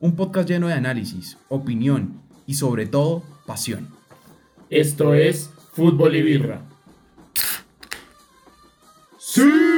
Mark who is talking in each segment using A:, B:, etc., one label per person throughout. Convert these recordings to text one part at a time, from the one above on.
A: un podcast lleno de análisis, opinión y sobre todo pasión.
B: Esto es Fútbol y Birra.
A: ¡Sí!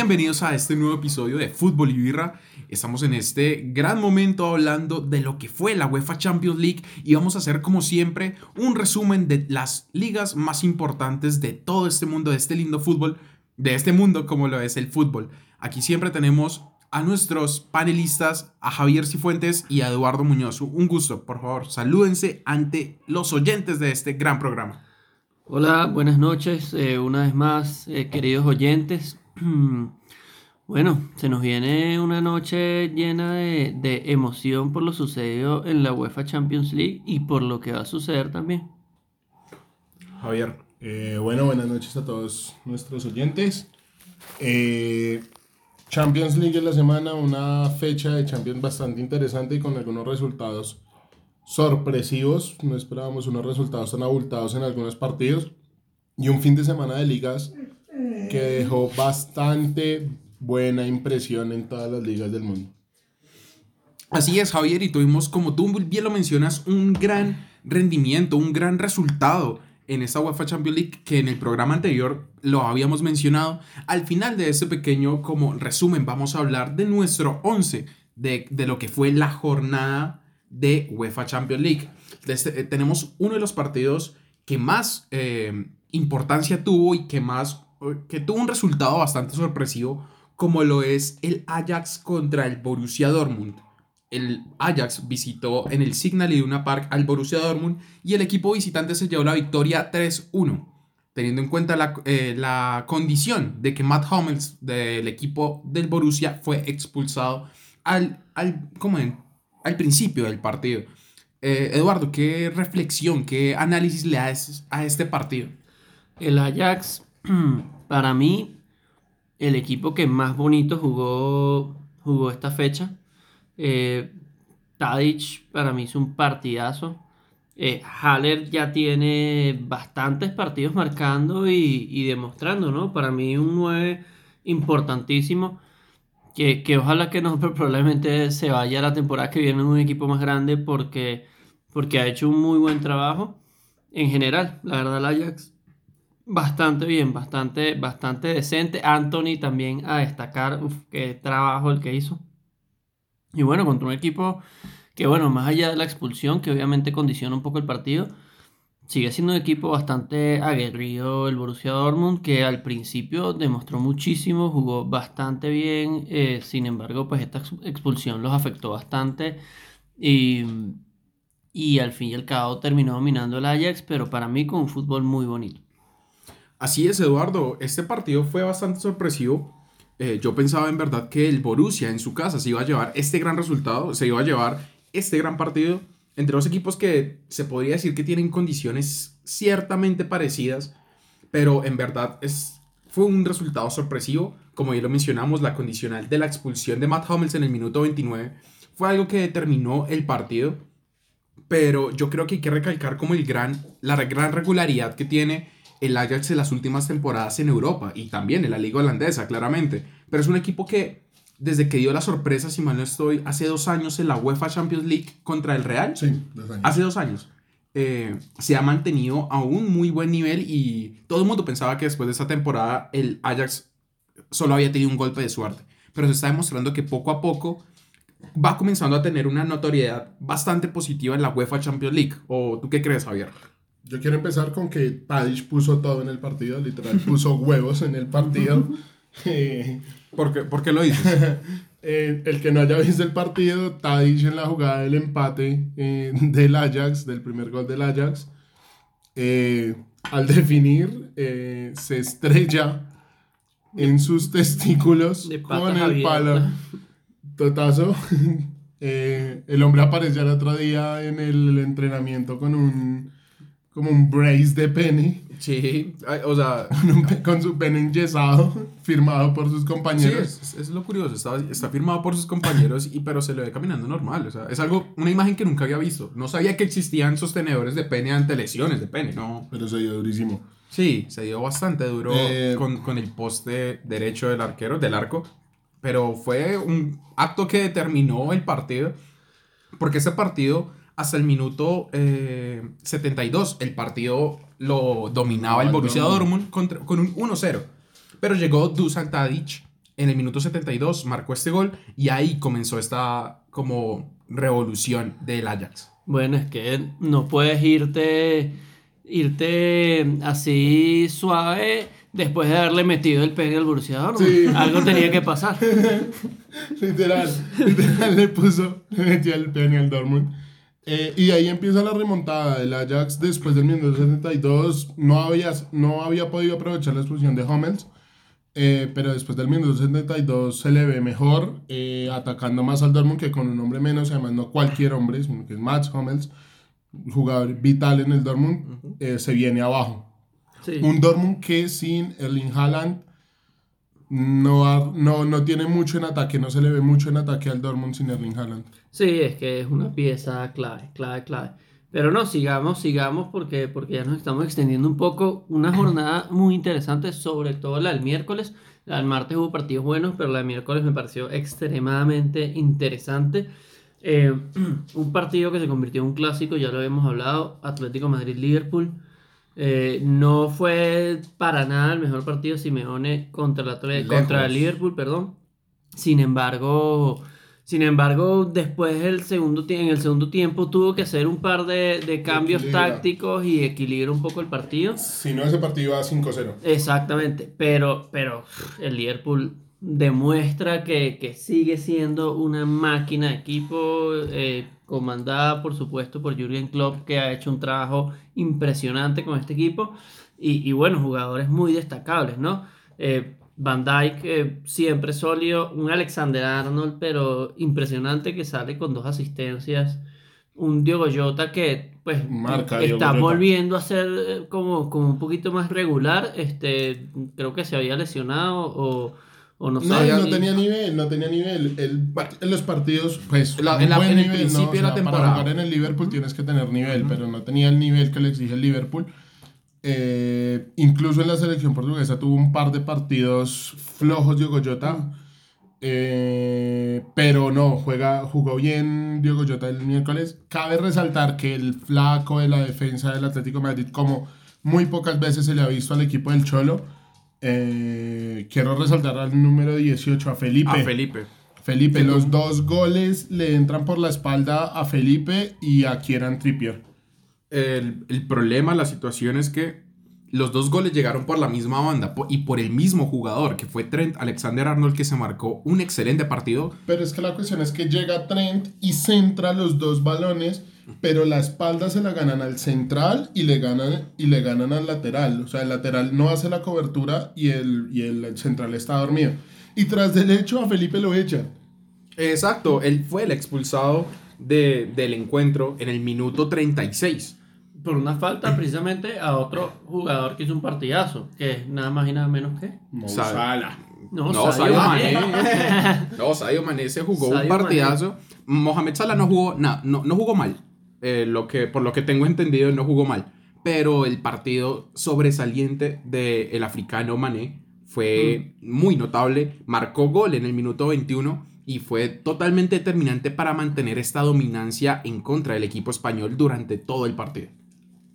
A: Bienvenidos a este nuevo episodio de Fútbol y Birra. Estamos en este gran momento hablando de lo que fue la UEFA Champions League y vamos a hacer como siempre un resumen de las ligas más importantes de todo este mundo, de este lindo fútbol, de este mundo como lo es el fútbol. Aquí siempre tenemos a nuestros panelistas, a Javier Cifuentes y a Eduardo Muñoz. Un gusto, por favor, salúdense ante los oyentes de este gran programa.
C: Hola, buenas noches, eh, una vez más, eh, queridos oyentes. Bueno, se nos viene una noche llena de, emoción por lo sucedido en la UEFA Champions League y por lo que va a suceder también.
A: Javier.
B: Eh, bueno, buenas noches a todos nuestros oyentes. Eh, Champions League en la semana, una fecha de Champions bastante interesante y con algunos resultados sorpresivos. No esperábamos unos resultados tan abultados en algunos partidos. Y un fin de semana de ligas que dejó bastante buena impresión en todas las ligas del mundo.
A: Así es, Javier, y tuvimos, como tú bien lo mencionas, un gran rendimiento, un gran resultado en esta UEFA Champions League que en el programa anterior lo habíamos mencionado. Al final de este pequeño como resumen vamos a hablar de nuestro 11, de, lo que fue la jornada de UEFA Champions League. Este, eh, tenemos uno de los partidos que más eh, importancia tuvo y que más que tuvo un resultado bastante sorpresivo como lo es el Ajax contra el Borussia Dortmund. El Ajax visitó en el Signal Iduna Park al Borussia Dortmund y el equipo visitante se llevó la victoria 3-1, teniendo en cuenta la, eh, la, condición de que Matt Hummels del equipo del Borussia fue expulsado al, al, al principio del partido. Eh, Eduardo, ¿qué reflexión, qué análisis le das a este partido?
C: El Ajax, para mí, el equipo que más bonito jugó, jugó esta fecha. Eh, Tadic para mí es un partidazo. Eh, Haller ya tiene bastantes partidos marcando y, demostrando, ¿no? Para mí un 9 importantísimo. Que, ojalá que no, pero probablemente se vaya la temporada que viene en un equipo más grande porque, porque ha hecho un muy buen trabajo en general. La verdad, el Ajax Bastante bien, bastante, bastante decente. Anthony también a destacar, qué trabajo el que hizo. Y bueno, contra un equipo que, bueno, más allá de la expulsión, que obviamente condiciona un poco el partido, sigue siendo un equipo bastante aguerrido el Borussia Dortmund, que al principio demostró muchísimo, jugó bastante bien, eh, sin embargo, pues esta expulsión los afectó bastante y, y al fin y al cabo terminó dominando el Ajax, pero para mí con un fútbol muy bonito.
A: Así es, Eduardo. Este partido fue bastante sorpresivo. Eh, yo pensaba en verdad que el Borussia en su casa se iba a llevar este gran resultado, se iba a llevar este gran partido entre dos equipos que se podría decir que tienen condiciones ciertamente parecidas, pero en verdad es, fue un resultado sorpresivo. Como ya lo mencionamos, la condicional de la expulsión de Matt Hummels en el minuto 29 fue algo que determinó el partido, pero yo creo que hay que recalcar como el gran, la gran regularidad que tiene el Ajax en las últimas temporadas en Europa y también en la liga holandesa, claramente. Pero es un equipo que desde que dio la sorpresa, si mal no estoy, hace dos años en la UEFA Champions League contra el Real.
B: Sí, dos años.
A: Hace dos años. Eh, se ha mantenido a un muy buen nivel y todo el mundo pensaba que después de esa temporada el Ajax solo había tenido un golpe de suerte. Pero se está demostrando que poco a poco va comenzando a tener una notoriedad bastante positiva en la UEFA Champions League. ¿O tú qué crees, Javier?
B: Yo quiero empezar con que Tadic puso todo en el partido, literal, puso huevos en el partido.
A: ¿Por, qué, ¿Por, qué, lo dices?
B: Eh, el que no haya visto el partido, Tadic en la jugada del empate eh, del Ajax, del primer gol del Ajax, eh, al definir, se estrella en sus testículos con el palo. Totazo. el hombre apareció el otro día en el entrenamiento con un como un brace de pene,
A: Sí, o sea,
B: con, su pene enyesado, firmado por sus
A: sí,
B: compañeros.
A: es, es lo curioso, está, está firmado por sus compañeros, y, pero se le ve caminando normal, o sea, es algo, una imagen que nunca había visto. No sabía que existían sostenedores de pene ante lesiones de pene, no.
B: Pero se dio durísimo.
A: Sí, se dio bastante duro
B: Eh,
A: con, con el poste derecho del arquero, del arco. Pero fue un acto que determinó el partido. Porque ese partido, hasta el minuto eh, 72, el partido lo dominaba el
B: el
A: Borussia
B: Dortmund.
A: Dortmund contra- con un 1-0. Pero llegó Dusan Tadic en el minuto 72, marcó este gol y ahí comenzó esta como revolución del Ajax.
C: Bueno, es que no puedes irte, irte así suave después de haberle metido el pene al Borussia Dortmund.
B: Sí.
C: Algo tenía que pasar.
B: Literal, literal le puso, le metió el pene al Dortmund. Eh, y ahí empieza la remontada. El Ajax después del minuto 72 no había, no había podido aprovechar la expulsión de Hummels. eh, pero después del minuto 72 se le ve mejor, eh, atacando más al Dortmund que con un hombre menos, además no cualquier hombre, sino que es Mats Hummels, jugador vital en el Dortmund, eh, se viene abajo.
C: Sí.
B: Un Dortmund que sin Erling Haaland no, no, no tiene mucho en ataque, no se le ve mucho en ataque al Dortmund sin Erling Haaland.
C: Sí, es que es una pieza clave, clave, clave. Pero no, sigamos, sigamos porque, porque ya nos estamos extendiendo un poco. Una jornada muy interesante, sobre todo la del miércoles. La del martes hubo partidos buenos, pero la del miércoles me pareció extremadamente interesante. Eh, un partido que se convirtió en un clásico, ya lo habíamos hablado, Atlético Madrid-Liverpool. Eh, no fue para nada el mejor partido Simeone contra el,
B: Lejos.
C: contra el Liverpool, perdón. Sin embargo, sin embargo, después del segundo en el segundo tiempo tuvo que hacer un par de, de cambios
B: Equilibra.
C: tácticos y equilibrar un poco el partido.
B: Si no, ese partido va 5-0.
C: Exactamente, pero, pero el Liverpool demuestra que, que sigue siendo una máquina de equipo eh, comandada por supuesto por Jürgen Klopp que ha hecho un trabajo impresionante con este equipo. Y, y bueno, jugadores muy destacables, ¿no? Eh, Van Dijk eh, siempre sólido, un Alexander Arnold pero impresionante que sale con dos asistencias, un Diogo Jota que pues
B: Marca
C: está volviendo a ser eh, como, como un poquito más regular, este creo que se había lesionado o, o no.
B: No, tenía nivel, no tenía nivel. El- en los partidos, pues,
A: La- en la-
B: buen
A: en el
B: nivel,
A: principio
B: ¿no? O
A: de la
B: sea,
A: temporada.
B: Para jugar en el Liverpool tienes que tener nivel, pero no tenía el nivel que le exige el Liverpool. Eh, incluso en la selección portuguesa tuvo un par de partidos flojos Diogo Jota. Eh, pero no, juega, jugó bien Diogo Jota el miércoles. Cabe resaltar que el flaco de la defensa del Atlético de Madrid, como muy pocas veces se le ha visto al equipo del Cholo, eh, quiero resaltar al número 18, a Felipe.
A: A Felipe.
B: Felipe, los dos goles le entran por la espalda a Felipe y a Kieran Trippier.
A: El, el problema, la situación es que los dos goles llegaron por la misma banda y por el mismo jugador, que fue Trent Alexander Arnold, que se marcó un excelente partido.
B: Pero es que la cuestión es que llega Trent y centra los dos balones, pero la espalda se la ganan al central y le ganan, y le ganan al lateral. O sea, el lateral no hace la cobertura y el, y el central está dormido. Y tras del hecho a Felipe lo echan.
A: Exacto, él fue el expulsado de- del encuentro en el minuto 36.
C: por una falta precisamente a otro jugador que hizo un partidazo, que es nada más y nada menos que...
B: Salah.
C: No,
A: No,
C: Sadio
A: Sadio
C: Mané.
A: Mané. No, Sadio Mané se jugó un
C: Sadio
A: partidazo. Mohamed Salah no jugó, na- no, no jugó mal. Eh, lo que, por lo que tengo entendido, no jugó mal. Pero el partido sobresaliente del africano Mané fue muy notable. Marcó gol en el minuto 21 y fue totalmente determinante para mantener esta dominancia en contra del equipo español durante todo el partido.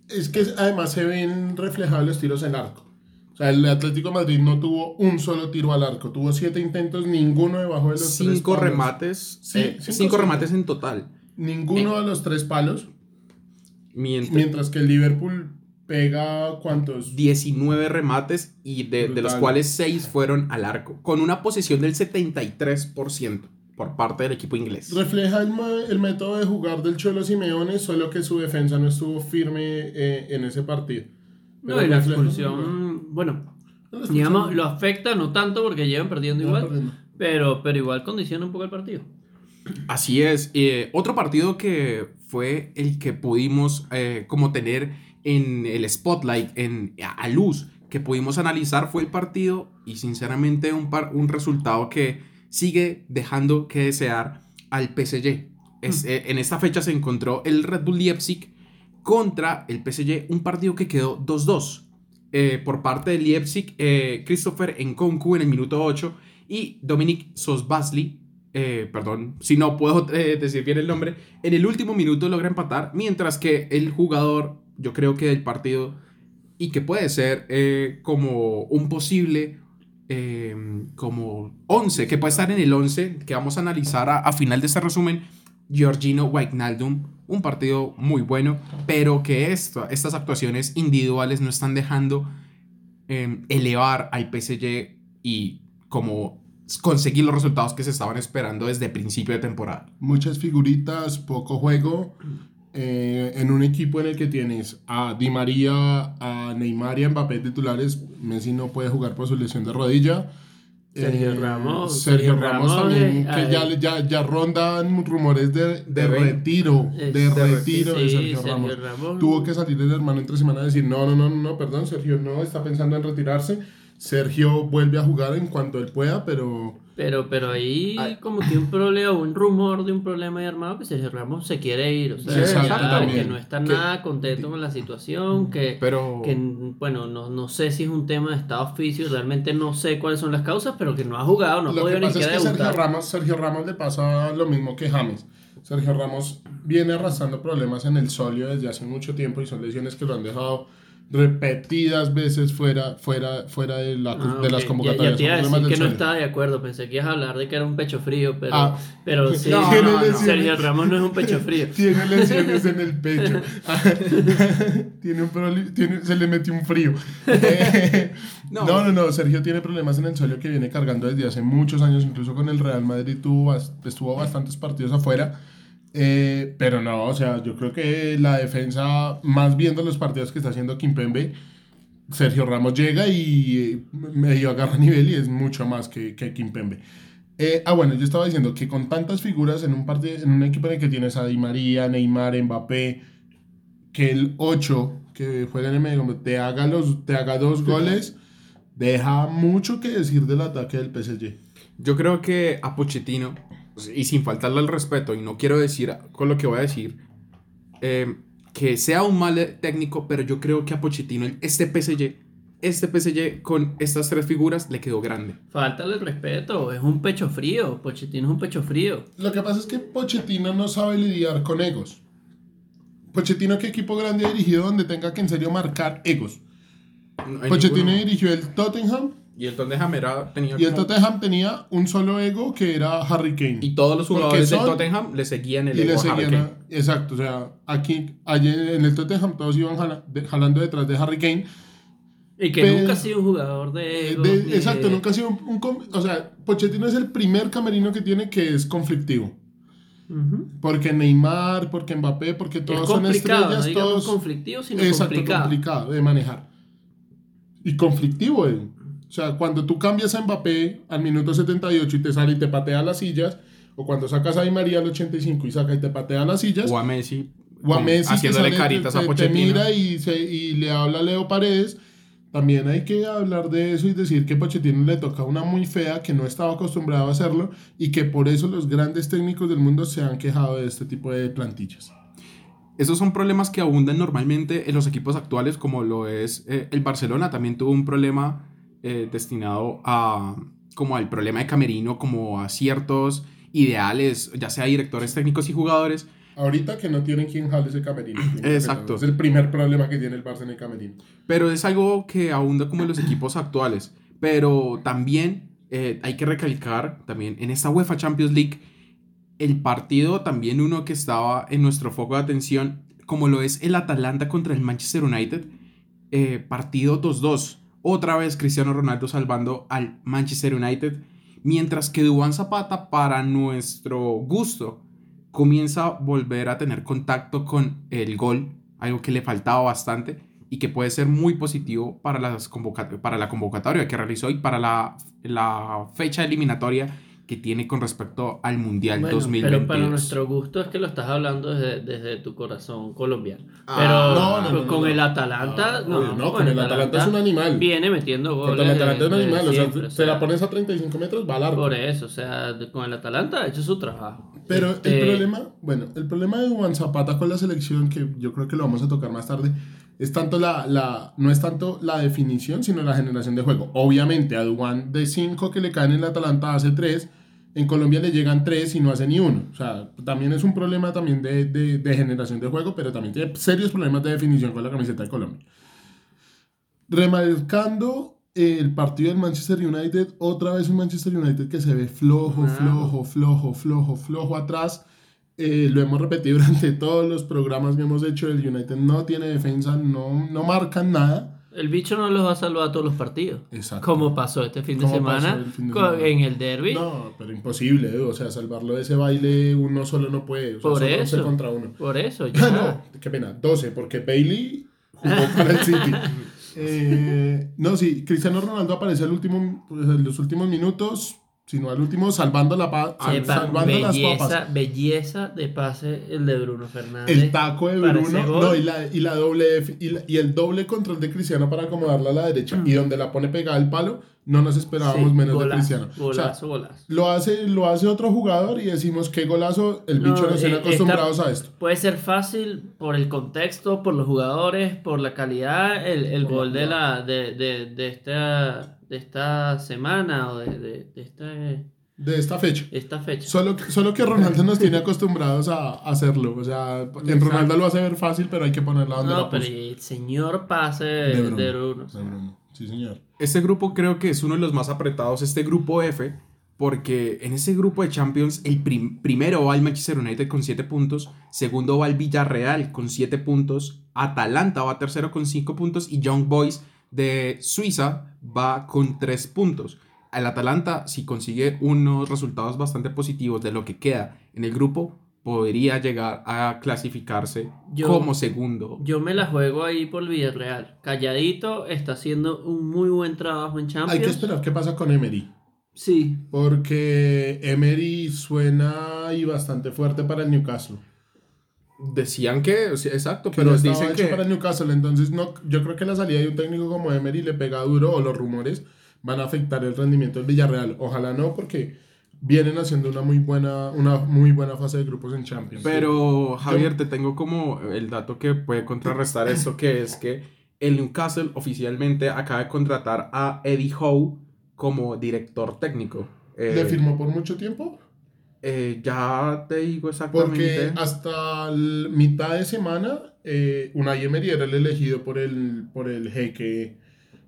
B: Es que además se ven reflejados los tiros en arco. O sea, el Atlético de Madrid no tuvo un solo tiro al arco. Tuvo siete intentos, ninguno debajo de los
A: Cinco remates.
B: Sí,
A: eh,
B: cinco,
A: cinco remates en total.
B: Ninguno de los tres palos.
A: Mientras,
B: Mientras que el Liverpool pega cuántos.
A: 19 remates y de, de los cuales 6 fueron al arco, con una posesión del 73% por parte del equipo inglés.
B: Refleja el, el método de jugar del Cholo Simeone, solo que su defensa no estuvo firme eh, en ese partido.
C: No,
B: Pero
C: y la expulsión, bueno, digamos, lo afecta no tanto porque llevan perdiendo
B: No,
C: igual,
B: perdiendo.
C: pero, pero igual condiciona un poco el partido.
A: Así es. Eh, otro partido que fue el que pudimos eh, como tener en el spotlight, en, a luz, que pudimos analizar fue el partido y sinceramente un, par, un resultado que sigue dejando que desear al PSG. Es, eh, en esta fecha se encontró el Red Bull Leipzig contra el PSG, un partido que quedó 2-2. Eh, por parte del Leipzig, Christopher Nkonku en el minuto 8 y Dominic Sosbasli, perdón, si no puedo decir bien el nombre, en el último minuto logra empatar, mientras que el jugador, yo creo que del partido, y que puede ser como un posible como 11, que puede estar en el 11 que vamos a analizar a, final de este resumen, Georgino Wijnaldum, un partido muy bueno, pero que estas actuaciones individuales no están dejando em, elevar al PSG y como conseguir los resultados que se estaban esperando desde principio de temporada.
B: Muchas figuritas, poco juego. Eh, en un equipo en el que tienes a Di María, a Neymar y a Mbappé titulares, Messi no puede jugar por su lesión de rodilla.
C: Sergio eh, Ramos.
B: Sergio, Ramos, también, que ya, ya, ya, rondan rumores de, de, retiro. de retiro de Sergio, Ramos. Tuvo que salir el hermano entre semanas y decir: no, no, no, no, perdón, Sergio no está pensando en retirarse. Sergio vuelve a jugar en cuanto él pueda, pero
C: pero, pero ahí como que un problema, un rumor de un problema de armado que Sergio Ramos se quiere ir, o sea, que no está nada contento con la situación, que,
A: pero,
C: que bueno, no, no sé si es un tema de estado físico, realmente no sé cuáles son las causas, pero que no ha jugado, no ha podido
B: ni siquiera es que Sergio Ramos, Sergio Ramos le pasa lo mismo que James. Sergio Ramos viene arrastrando problemas en el solio desde hace mucho tiempo y son lesiones que lo han dejado repetidas veces fuera, fuera, fuera de, la, ah, de las convocatorias.
C: Ya, ya te que no estaba de acuerdo, pensé que ibas a hablar de que era un pecho frío, pero, ah, pero sí, no, Sergio Ramos no es un pecho frío.
B: Tiene lesiones en el pecho, tiene un tiene, se le metió un frío. no. no, no, Sergio tiene problemas en el suelo que viene cargando desde hace muchos años, incluso con el Real Madrid tuvo, estuvo bastantes partidos afuera eh, pero no, o sea, yo creo que la defensa, más viendo los partidos que está haciendo Kimpembe, Sergio Ramos llega y eh, medio agarra nivel y es mucho más que, que Kimpembe. Eh, ah, bueno, yo estaba diciendo que con tantas figuras en un, partido, en un equipo en el que tienes a Di María, Neymar, Mbappé, que el 8 que juega en el medio te haga, los, te haga dos goles, deja mucho que decir del ataque del PSG.
A: Yo creo que a Pochettino y sin faltarle al respeto, y no quiero decir con lo que voy a decir, em, que sea un mal técnico, pero yo creo que a Pochettino, este PSG, este PSG con estas tres figuras le quedó grande.
C: Faltale el respeto, es un pecho frío, Pochettino es un pecho frío.
B: Lo que pasa es que Pochettino no sabe lidiar con egos. Pochettino, ¿qué equipo grande ha dirigido donde tenga que en serio marcar egos? Pochettino dirigió el Tottenham,
A: y el Tottenham tenía.
B: Y el Tottenham tenía un solo ego que era Harry Kane.
A: Y todos los jugadores del Tottenham le seguían el ego. a Harry Kane.
B: exacto, o sea, aquí, allí en el Tottenham todos iban jalando detrás de Harry Kane.
C: Y que nunca ha sido un jugador de ego.
B: Exacto, nunca ha sido un, O sea, Pochettino es el primer camerino que tiene que es conflictivo. Porque Neymar, porque Mbappé, porque todos son estrellas.
C: No
B: todos
C: conflictivo, sino
B: exacto,
C: complicado.
B: complicado de manejar. Y conflictivo, eh. O sea, cuando tú cambias a Mbappé al minuto 78 y te sale y te patea las sillas, o cuando sacas a Di María al 85 y saca y te patea las sillas,
A: o a Messi,
B: o a Messi
A: haciéndole caritas a Pochettino.
B: Te mira y, se, y le habla a Leo Paredes, también hay que hablar de eso y decir que Pochettino le toca una muy fea, que no estaba acostumbrado a hacerlo y que por eso los grandes técnicos del mundo se han quejado de este tipo de plantillas.
A: Esos son problemas que abundan normalmente en los equipos actuales, como lo es eh, el Barcelona. También tuvo un problema eh, destinado a como al problema de Camerino, como a ciertos ideales, ya sea directores técnicos y jugadores.
B: Ahorita que no tienen quien jale ese camerino.
A: Exacto.
B: Es el primer problema que tiene el Barça en el camerino.
A: Pero es algo que abunda como en los equipos actuales. Pero también eh, hay que recalcar, también en esta UEFA Champions League, el partido también uno que estaba en nuestro foco de atención, como lo es el Atalanta contra el Manchester United, eh, partido 2-2 otra vez Cristiano Ronaldo salvando al Manchester United, mientras que Duván Zapata, para nuestro gusto, comienza a volver a tener contacto con el gol, algo que le faltaba bastante y que puede ser muy positivo para, para la convocatoria que realizó y para la fecha eliminatoria que tiene con respecto al Mundial
C: Bueno,
A: 2022.
C: pero para nuestro gusto es que lo estás hablando desde, desde tu corazón colombiano.
A: Ah,
C: pero
B: no, no, no,
C: con
B: no,
C: el. Atalanta, no,
B: con el Atalanta es un animal.
C: Viene metiendo goles.
B: Contra el Atalanta es un animal, o sea,
C: siempre, o
B: se la
C: sea,
B: pones a 35 metros, va al arco.
C: Por eso, o sea, con el Atalanta ha hecho su trabajo.
B: Pero
C: Este,
B: el problema, bueno, el problema de Juan Zapata con la selección, que yo creo que lo vamos a tocar más tarde, es tanto la, la, no es tanto la definición, sino la generación de juego. Obviamente, a Duan de 5 que le caen en el Atalanta hace 3, en Colombia le llegan 3 y no hace ni uno. O sea, también es un problema también de, de, de generación de juego, pero también tiene serios problemas de definición con la camiseta de Colombia. Remarcando el partido del Manchester United, otra vez un Manchester United que se ve flojo,
C: Ah.
B: flojo, flojo, flojo, flojo atrás. Eh, lo hemos repetido durante todos los programas que hemos hecho. El United no tiene defensa, no, no marcan nada.
C: El bicho no los va a salvar a todos los partidos.
B: Exacto.
C: Como pasó este fin de semana,
B: fin de
C: con-
B: semana.
C: en el derby.
B: No, pero imposible, ¿eh? o sea, salvarlo de ese baile uno solo no puede. O sea,
C: Por eso.
B: 11 contra uno.
C: Por eso, ya.
B: no, qué pena, 12, porque Bailey jugó para el City. Eh, no, sí, Cristiano Ronaldo aparece al último, pues, en los últimos minutos, sino al último salvando, la pa- sal-
C: Epa,
B: salvando las papas.
C: belleza, belleza de pase el de Bruno Fernández.
B: El taco de Bruno, no, y, la, y, la doble F- y, la- y el doble control de Cristiano para acomodarla a la derecha y donde la pone pegada al palo, no nos esperábamos
C: Sí,
B: menos
C: golazo,
B: de Cristiano. O sea,
C: Golazo, golazo.
B: lo hace, lo hace otro jugador y decimos qué golazo, el bicho no estén
C: eh,
B: acostumbrados
C: esta-
B: a esto.
C: Puede ser fácil por el contexto, por los jugadores, por la calidad, el, el
B: la
C: gol de la de, de, de esta de esta semana o de, de, de esta, de
B: De esta fecha.
C: esta fecha.
B: Solo, que- solo que Ronaldo nos tiene acostumbrados a hacerlo. O sea, en. Ronaldo lo hace ver fácil, pero hay que ponerla donde
C: No,
B: la
C: pero
B: puso.
C: el señor pase
B: De
C: de
B: Bruno.
C: Bruno.
B: De Bruno. Sí, señor.
A: Este grupo creo que es uno de los más apretados, este grupo F, porque en ese grupo de Champions, el prim- primero va el Manchester United con 7 puntos, segundo va el Villarreal con 7 puntos, Atalanta va tercero con 5 puntos y Young Boys de Suiza va con 3 puntos. El Atalanta, si consigue unos resultados bastante positivos de lo que queda en el grupo, podría llegar a clasificarse
C: Yo-
A: como segundo.
C: Yo me la juego ahí por Villarreal. Calladito, está haciendo un muy buen trabajo en Champions.
B: Hay que esperar qué pasa con Emery.
C: Sí,
B: Porque Emery suena y bastante fuerte para el Newcastle.
A: Decían que, o sea, exacto,
B: Que
A: pero dicen
B: hecho
A: que...
B: para el Newcastle. Entonces, no, yo creo que la salida de un técnico como Emery le pega duro o los rumores van a afectar el rendimiento del Villarreal. Ojalá no, porque vienen haciendo una muy buena, una muy buena fase de grupos en Champions.
A: Pero Javier, te tengo como el dato que puede contrarrestar esto, que es que el Newcastle oficialmente acaba de contratar a Eddie Howe como director técnico. Eh,
B: ¿Le firmó por mucho tiempo?
A: eh, ya te digo
B: Porque
A: exactamente.
B: hasta el mitad de semana, eh, Unai Emery era el elegido por el, por el jeque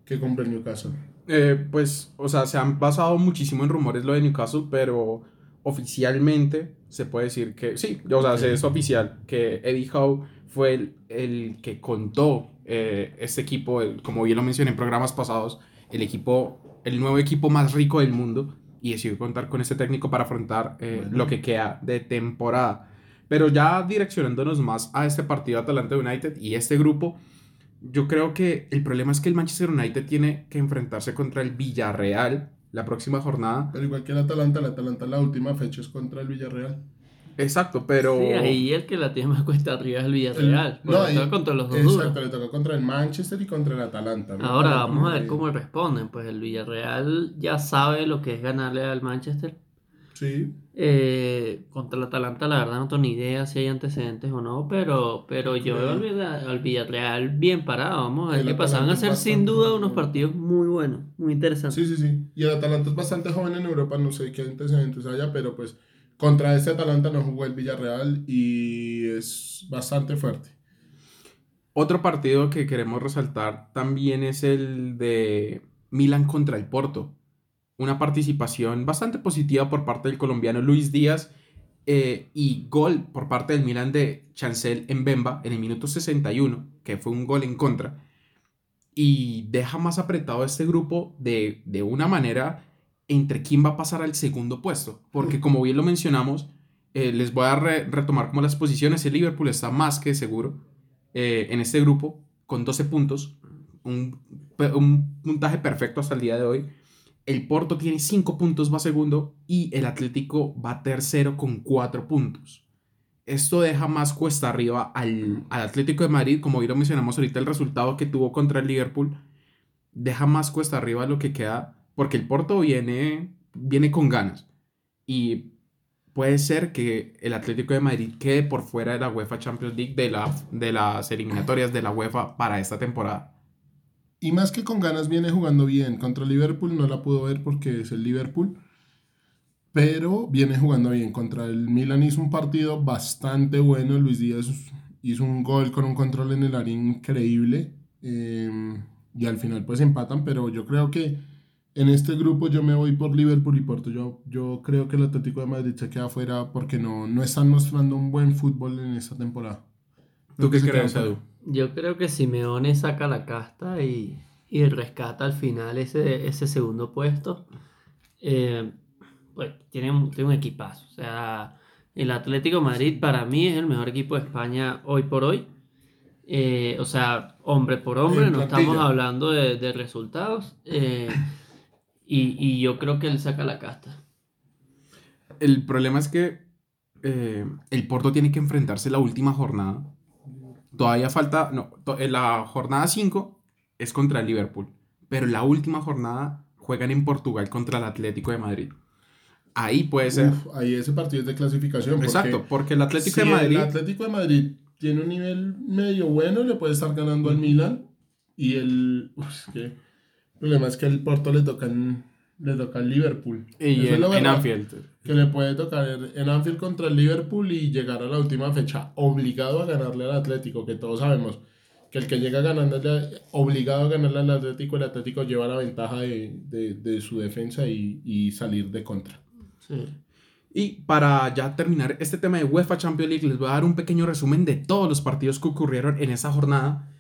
B: que compró el Newcastle.
A: Eh, pues, o sea, se han basado muchísimo en rumores lo de Newcastle, pero oficialmente se puede decir que sí, o sea, es oficial que Eddie Howe fue el, el que contó eh, este equipo, el- como bien lo mencioné en programas pasados, el equipo, el nuevo equipo más rico del mundo y decidió contar con este técnico para afrontar eh,
B: Bueno.
A: lo que queda de temporada. Pero ya direccionándonos más a este partido Atalanta United y este grupo, yo creo que el problema es que el Manchester United tiene que enfrentarse contra el Villarreal la próxima jornada.
B: Pero igual que el Atalanta, el Atalanta la última fecha es contra el Villarreal.
A: Exacto, pero...
C: sí, ahí el que la tiene más cuesta arriba es el Villarreal.
B: El- no,
C: está
B: y-
C: contra los dos
B: Exacto,
C: duros.
B: le tocó contra el Manchester y contra el Atalanta. ¿no?
C: Ahora
B: Para
C: vamos a ver cómo responden. Pues el Villarreal ya sabe lo que es ganarle al Manchester.
B: Sí,
C: Eh, contra el Atalanta, la verdad no tengo ni idea si hay antecedentes o no, pero, pero yo veo al, Villa- al Villarreal bien parado. Vamos a ver
B: El
C: que pasaban a ser sin duda unos partidos muy buenos, muy interesantes.
B: sí, sí, sí. Y el Atalanta es bastante joven en Europa, no sé qué antecedentes haya, pero pues contra este Atalanta no jugó el Villarreal y es bastante fuerte.
A: Otro partido que queremos resaltar también es el de Milan contra el Porto. Una participación bastante positiva por parte del colombiano Luis Díaz eh, y gol por parte del Milan de Chancel en Bemba en el minuto 61, que fue un gol en contra. Y deja más apretado a este grupo de, de una manera entre quién va a pasar al segundo puesto. Porque como bien lo mencionamos, eh, les voy a re- retomar como las posiciones. El Liverpool está más que seguro eh, en este grupo con 12 puntos, un, un puntaje perfecto hasta el día de hoy. El Porto tiene 5 puntos, va segundo, y el Atlético va tercero con 4 puntos. Esto deja más cuesta arriba al, al Atlético de Madrid, como ya mencionamos ahorita, el resultado que tuvo contra el Liverpool, deja más cuesta arriba lo que queda, porque el Porto viene, viene con ganas. Y puede ser que el Atlético de Madrid quede por fuera de la UEFA Champions League, de, la, de las eliminatorias de la UEFA para esta temporada.
B: Y más que con ganas viene jugando bien. Contra Liverpool no la pudo ver porque es el Liverpool. Pero viene jugando bien. Contra el Milan hizo un partido bastante bueno. Luis Díaz hizo un gol con un control en el área increíble. Em, y al final pues empatan. Pero yo creo que en este grupo yo me voy por Liverpool y Porto. Yo, yo creo que el Atlético de Madrid se queda fuera porque no, no están mostrando un buen fútbol en esta temporada.
A: ¿Tú qué crees, Edu?
C: Yo creo que Simeone saca la casta y, y rescata al final ese, ese segundo puesto. Eh, pues tiene, un- tiene un equipazo. O sea, el Atlético de Madrid para mí es el mejor equipo de España hoy por hoy. Eh, o sea, hombre por hombre, no
B: plantilla.
C: estamos hablando de, de resultados. Eh, y, y yo creo que él saca la casta.
A: El problema es que el Porto tiene que enfrentarse la última jornada. Todavía falta, no, to- en la jornada 5 es contra el Liverpool, pero en la última jornada juegan en Portugal contra el Atlético de Madrid. Ahí puede ser.
B: Uf, ahí ese partido es de clasificación. porque
A: Exacto, porque el Atlético
B: si
A: de Madrid
B: el Atlético de Madrid tiene un nivel medio bueno, le puede estar ganando al Milan. Y el. uf, es que el problema es que el Porto le toca le toca al Liverpool.
A: y en, en Anfield.
B: Que le puede tocar en Anfield contra el Liverpool y llegar a la última fecha obligado a ganarle al Atlético, que todos sabemos que el que llega ganando obligado a ganarle al Atlético, el Atlético lleva la ventaja de, de- de su defensa y, y salir de contra.
C: Sí.
A: Y para ya terminar este tema de UEFA Champions League, les voy a dar un pequeño resumen de todos los partidos que ocurrieron en esa jornada.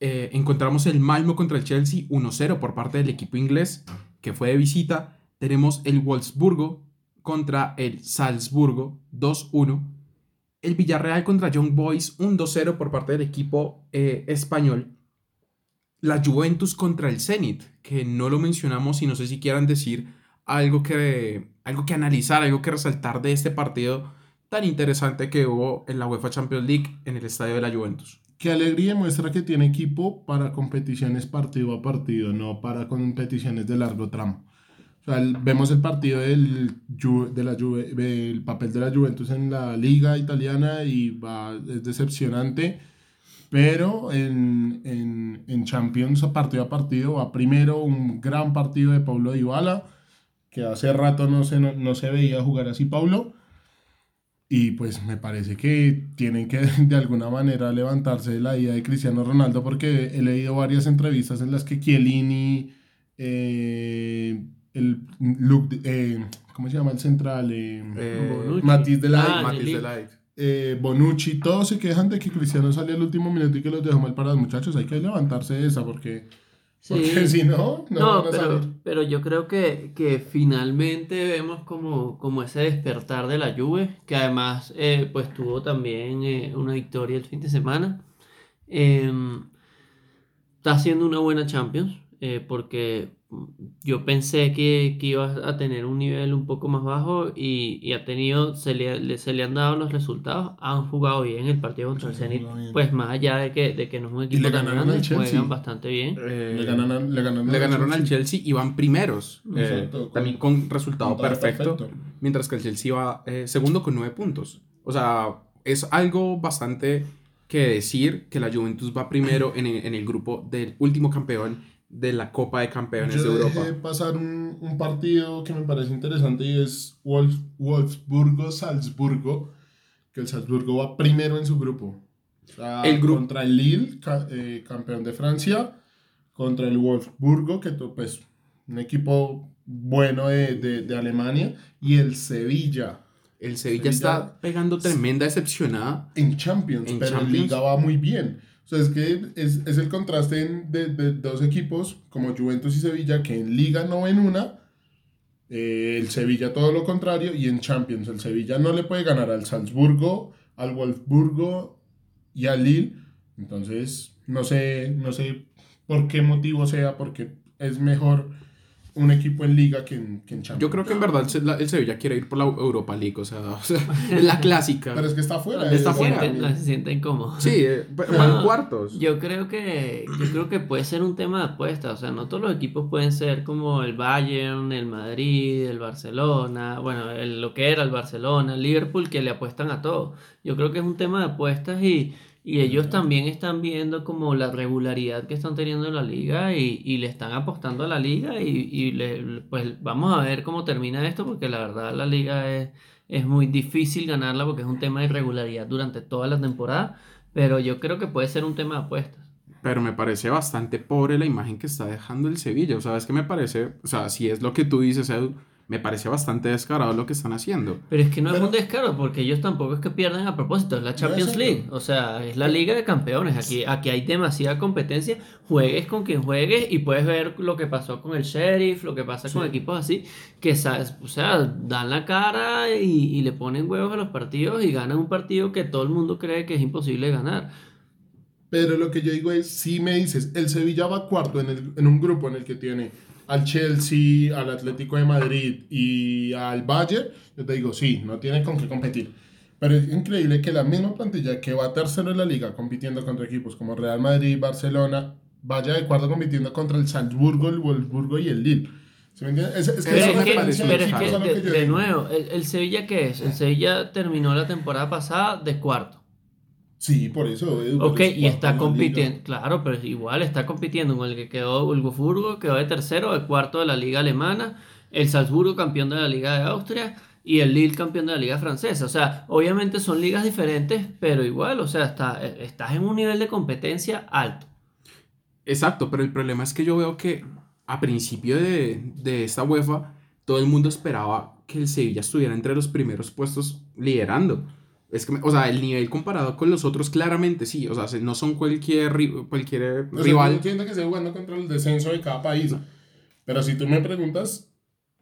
A: Eh, encontramos el Malmo contra el Chelsea 1-0 por parte del equipo inglés, que fue de visita. Tenemos el Wolfsburgo contra el Salzburgo 2-1. El Villarreal contra Young Boys 1-2-0 por parte del equipo eh, español. La Juventus contra el Zenit, que no lo mencionamos y no sé si quieran decir algo que, algo que analizar, algo que resaltar de este partido tan interesante que hubo en la UEFA Champions League en el estadio de la Juventus.
B: Que alegría muestra que tiene equipo para competiciones partido a partido, no para competiciones de largo tramo. El- vemos el partido del, de la Juve- del papel de la Juventus en la liga italiana y es decepcionante, pero en, Champions partido a partido va primero un gran partido de Paulo Dybala, que hace rato no se, veía jugar así Paulo. Y pues me parece que tienen que de alguna manera levantarse de la idea de Cristiano Ronaldo porque he leído varias entrevistas en las que Chiellini, eh, el Luke, eh, ¿cómo se llama el central? Eh,
A: Eh.
B: Matiz de la
C: Ah,
A: Matiz de
B: eh, Bonucci, todos se quejan de que Cristiano salió al último minuto y que los dejó mal parados. Muchachos, hay que levantarse de esa porque, porque si no, no,
C: pero,
B: salir.
C: pero yo creo que, que finalmente vemos como, como ese despertar de la Juve, que además eh, pues tuvo también eh, una victoria el fin de semana. Em, está haciendo una buena Champions, eh, porque yo pensé que, que iba a tener un nivel un poco más bajo y, y ha tenido, se le, le- se le han dado los resultados, han jugado bien el partido contra el Zenit, pues más allá de que, de que no es un equipo
B: le
C: tan
B: ganaron
C: grande,
B: al Chelsea.
C: juegan bastante bien.
A: Eh,
B: Le ganaron, le ganaron,
A: le ganaron al Chelsea y van primeros. eh,
B: con-
A: también con resultado perfecto,
B: perfecto.
A: Mientras que el Chelsea va eh, segundo con nueve puntos. O sea, es algo bastante que decir que la Juventus va primero en el, en el grupo del último campeón de la Copa de Campeones
B: Yo
A: de Europa.
B: dejé pasar un, un partido que me parece interesante y es Wolf- Wolfsburgo-Salzburgo, que el Salzburgo va primero en su grupo. O sea,
A: El grupo-
B: Contra el Lille, ca- eh, campeón de Francia, contra el Wolfsburgo, que pues un equipo bueno de, de- de Alemania, y el Sevilla
A: El Sevilla
B: Sevilla-
A: está pegando tremenda decepcionada.
B: en Champions,
A: En
B: pero
A: Champions.
B: en Liga va muy bien. O es que es, es el contraste de, de dos equipos como Juventus y Sevilla que en Liga no ven una, eh, el Sevilla todo lo contrario, y en Champions el Sevilla no le puede ganar al Salzburgo, al Wolfsburgo y al Lille. Entonces, no sé, no sé por qué motivo sea, porque es mejor un equipo en liga que en, que en Champions.
A: Yo creo que en verdad el, Se- la- el Sevilla quiere ir por la Europa League, o sea, o sea, es la clásica.
B: Pero es que está fuera.
C: Donde
A: está
C: se
A: fuera.
C: sienten- donde se sienten cómodos.
A: Sí, eh, van
C: No,
A: cuartos.
C: Yo creo que yo creo que puede ser un tema de apuesta, o sea, no todos los equipos pueden ser como el Bayern, el Madrid, el Barcelona, bueno, el- lo que era el Barcelona, el Liverpool que le apuestan a todo. Yo creo que es un tema de apuestas y, y ellos también están viendo como la regularidad que están teniendo en la liga y, y le están apostando a la liga y, y le- pues vamos a ver cómo termina esto porque la verdad la liga es, es muy difícil ganarla porque es un tema de irregularidad durante toda la temporada, pero yo creo que puede ser un tema de apuestas.
A: Pero me parece bastante pobre la imagen que está dejando el Sevilla. O sea, es que me parece, o sea, si es lo que tú dices, Edu, me parece bastante descarado lo que están haciendo.
C: Pero es que no es
B: Pero-
C: un descaro, porque ellos tampoco es que pierden a propósito, es la Champions. League, o sea, es la Liga de Campeones, aquí, aquí hay demasiada competencia, juegues con quien juegues y puedes ver lo que pasó con el Sheriff, lo que pasa con
B: Sí.
C: equipos así, que sabes, o sea, dan la cara y, y le ponen huevos a los partidos y ganan un partido que todo el mundo cree que es imposible ganar.
B: Pero lo que yo digo es, si me dices, el Sevilla va cuarto en, el- en un grupo en el que tiene al Chelsea, al Atlético de Madrid y al Bayern, yo te digo, sí, no tiene con qué competir. Pero es increíble que la misma plantilla que va tercero en la liga compitiendo contra equipos como Real Madrid, Barcelona, vaya de cuarto compitiendo contra el Salzburgo, el Wolfsburgo y el Lille. ¿Sí me entiendes? Es, es que
A: Pero
B: esa
C: Pero es que,
B: diferencia de
C: pero es que, nuevo, el, el Sevilla qué es? El Sevilla terminó la temporada pasada de cuarto.
B: Sí, por eso. Edu,
C: Ok, y está
B: liga.
C: compitiendo, claro, pero igual está compitiendo con el que quedó el Wolfsburgo, quedó de tercero, el cuarto de la liga alemana, el Salzburgo campeón de la liga de Austria y el Lille campeón de la liga francesa. O sea, obviamente son ligas diferentes, pero igual, o sea, está, estás en un nivel de competencia alto.
A: Exacto, pero el problema es que yo veo que a principio de, de esta UEFA, todo el mundo esperaba que el Sevilla estuviera entre los primeros puestos liderando. Es que, me- o sea, el nivel comparado con los otros, claramente sí. O sea, se- no son cualquier, cualquier
B: O sea, yo
A: rival.
B: entiendo que esté jugando contra el descenso de cada país. Pero si tú me preguntas,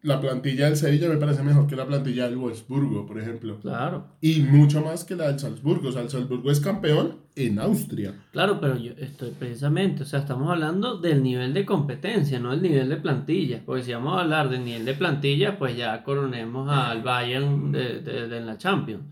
B: la plantilla del Sevilla me parece mejor que la plantilla del Wolfsburgo, por ejemplo.
C: Claro,
B: Y mucho más que la del Salzburgo. O sea, el Salzburgo es campeón en Austria.
C: claro, pero yo estoy precisamente, o sea, estamos hablando del nivel de competencia, no del nivel de plantilla. Porque si vamos a hablar del nivel de plantilla, pues ya coronemos al Bayern de, de- de la Champions.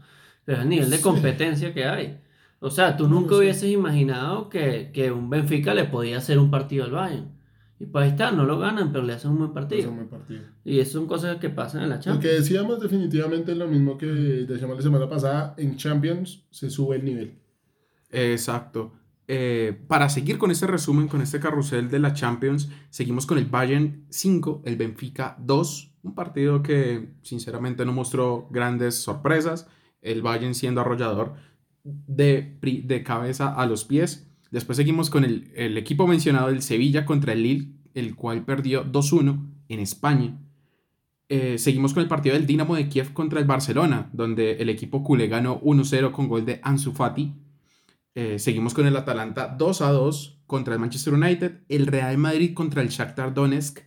C: Pero es el nivel de competencia que hay. O sea, tú
B: No,
C: nunca
B: sí.
C: hubieses imaginado que, que un Benfica le podía hacer un partido al Bayern. Y pues ahí está, no lo ganan, pero le hacen un buen partido.
B: es un buen partido.
C: Y eso son cosas que pasan en la
B: Lo que
C: Champions.
B: decíamos definitivamente es lo mismo que decíamos la semana pasada. En Champions se sube el nivel.
A: Exacto. Eh, para seguir con este resumen, con este carrusel de la Champions, seguimos con el Bayern 5, el Benfica 2, un partido que sinceramente no mostró grandes sorpresas, el Bayern siendo arrollador de, cabeza a los pies. Después seguimos con el, equipo mencionado, el Sevilla contra el Lille, el cual perdió 2-1 en España. Eh, seguimos con el partido del Dinamo de Kiev contra el Barcelona, donde el equipo culé ganó 1-0 con gol de Ansu Fati. Eh, seguimos con el Atalanta 2 a 2 contra el Manchester United. El Real Madrid contra el Shakhtar Donetsk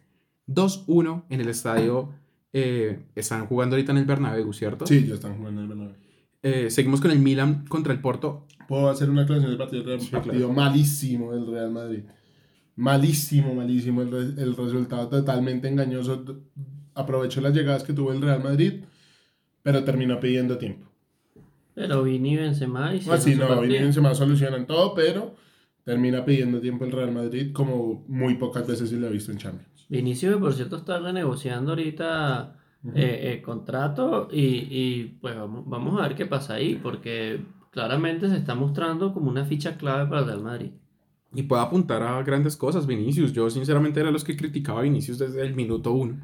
A: 2-1 en el estadio. eh, están jugando ahorita en el Bernabéu, ¿cierto?
B: Sí, ya están jugando en el Bernabéu.
A: Eh, seguimos con el Milan contra el Porto.
B: Puedo hacer una aclaración del partido, el
A: Sí,
B: partido malísimo del Real Madrid. Malísimo, malísimo. El, re- el resultado totalmente engañoso. Aprovechó las llegadas que tuvo el Real Madrid, pero terminó pidiendo tiempo.
C: Pero Vini y Benzema hicieron
B: Así
C: su
B: no, se más solucionan todo, pero termina pidiendo tiempo el Real Madrid como muy pocas veces se lo he visto en Champions.
C: Vinicius, que por cierto, está renegociando ahorita eh, eh, contrato y, y, pues vamos, vamos a ver qué pasa ahí, porque claramente se está mostrando como una ficha clave para el Real Madrid.
A: Y puede apuntar a grandes cosas, Vinicius. Yo sinceramente era los que criticaba a Vinicius desde el minuto uno.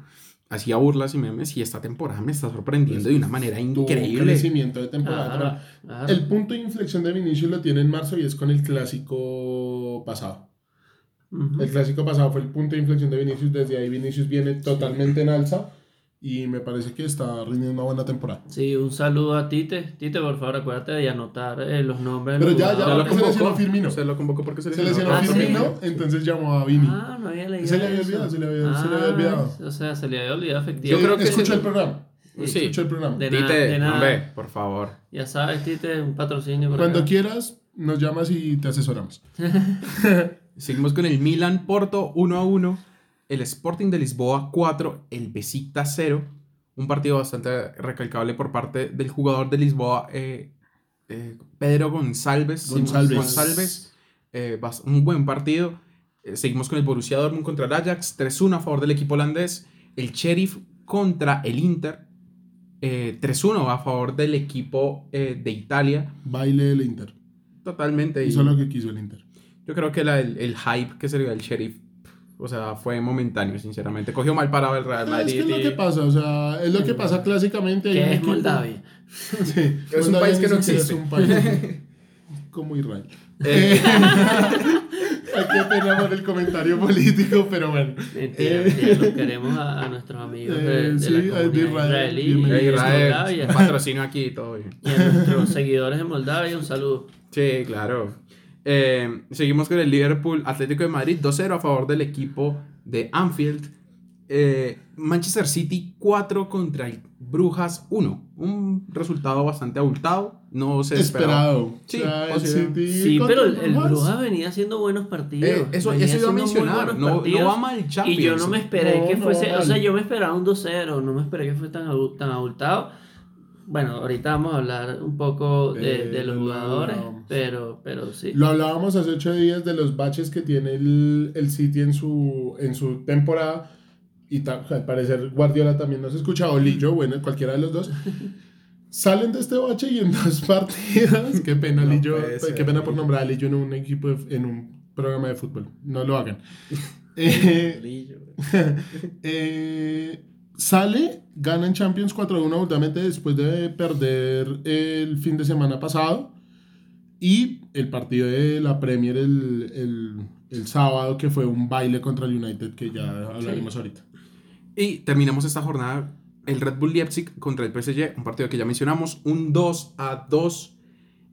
A: Hacía burlas y memes y esta temporada me está sorprendiendo de una manera
B: Tuvo un
A: increíble.
B: crecimiento de temporada.
C: Claro, claro.
B: El punto de inflexión de Vinicius lo tiene en marzo y es con el clásico pasado.
C: Ujú.
B: El clásico pasado fue el punto de inflexión de Vinicius. Desde ahí Vinicius viene totalmente en alza y me parece que está rindiendo una buena temporada.
C: Sí, un saludo a Tite. Tite, por favor, acuérdate de anotar eh, los nombres de
B: Pero ya, ya,
A: lo
B: porque se lesionó
A: convocó.
B: Firmino.
A: Se lo convocó porque se
B: Se
A: lesionó.
C: Ah, sí.
B: Firmino, entonces llamó a Vini.
C: Ah, no había leído
B: Se le había olvidado, se le había- se le había
C: Ah,
B: olvidado.
C: O sea, se le había olvidado
B: Yo
C: efectivamente.
A: creo que
B: escucho
A: sí.
B: el programa.
A: Sí.
B: El programa.
C: De
A: Tite,
C: de nada.
A: hombre, por favor.
C: Ya sabes, Tite, un patrocinio. por
B: Cuando
C: acá.
B: quieras, nos llamas y te asesoramos.
A: Seguimos con el Milan Porto 1 a 1. El Sporting de Lisboa 4, el Besiktas 0. Un partido bastante recalcable por parte del jugador de Lisboa, eh, eh, Pedro González.
B: González.
A: González. Eh, un buen partido. Seguimos con el Borussia Dortmund contra el Ajax, 3-1 a favor del equipo holandés. El Sheriff contra el Inter, eh, 3-1 a favor del equipo de Italia.
B: Baile del Inter.
A: Totalmente. y
B: Hizo lo que quiso el Inter.
A: Yo creo que la- el, el hype que se le dio al Sheriff, o sea, fue momentáneo, sinceramente. Cogió mal parado el Real
B: Es
A: Madrid.
B: que es lo que pasa, o sea, es lo que pasa clásicamente. un
C: Que es Moldavia.
B: Sí,
A: Es un
B: Moldavia
A: país que no existe.
B: Es un país como Israel.
A: Eh,
B: qué pena por el comentario político, pero bueno.
C: Mentira,
B: Eh,
C: mentira, los queremos a, a nuestros amigos de,
B: Eh,
C: de
B: sí,
C: la
B: de
C: comunidad
B: Israel,
C: israelí
A: de
C: de
A: Israel,
C: Moldavia.
A: patrocinio aquí, todo bien.
C: Y a nuestros seguidores de Moldavia, un saludo.
A: Sí, claro. Eh, seguimos con el Liverpool Atlético de Madrid 2-0 a favor del equipo de Anfield. Eh, Manchester City 4 contra el Brujas 1. Un resultado bastante abultado. No se esperaba.
B: Esperado.
A: Sí,
B: o sea. City
C: Sí, pero el, el
B: Brujas.
C: Venía haciendo buenos partidos.
A: Eh, eso- eso iba a mencionar, no- no va mal Champions.
C: Y yo no me esperé
B: No,
C: que
B: no
C: fuese,
B: va
C: o sea, yo me esperaba un 2-0, no me esperé que fuese tan, tan abultado. Bueno, ahorita vamos a hablar un poco de,
B: Eh,
C: de los
B: lo
C: jugadores,
B: hablábamos.
C: pero, pero sí.
B: Lo hablábamos hace ocho días de los baches que tiene el, el City en su, en su temporada. Y ta- al parecer Guardiola también nos escucha, o Lillo, bueno, cualquiera de los dos. Salen de este bache y en dos partidas. Qué pena,
A: No
B: Lillo.
A: ser.
B: Qué pena por nombrar a Lillo en un equipo, de- en un programa de fútbol. No lo hagan. Eh, eh, sale, gana en Champions 4-1 absolutamente después de perder el fin de semana pasado. Y el partido de la Premier el, el, el sábado, que fue un baile contra el United, que ya hablaremos ahorita.
A: Y terminamos esta jornada el Red Bull Leipzig contra el PSG, un partido que ya mencionamos, un 2 a 2.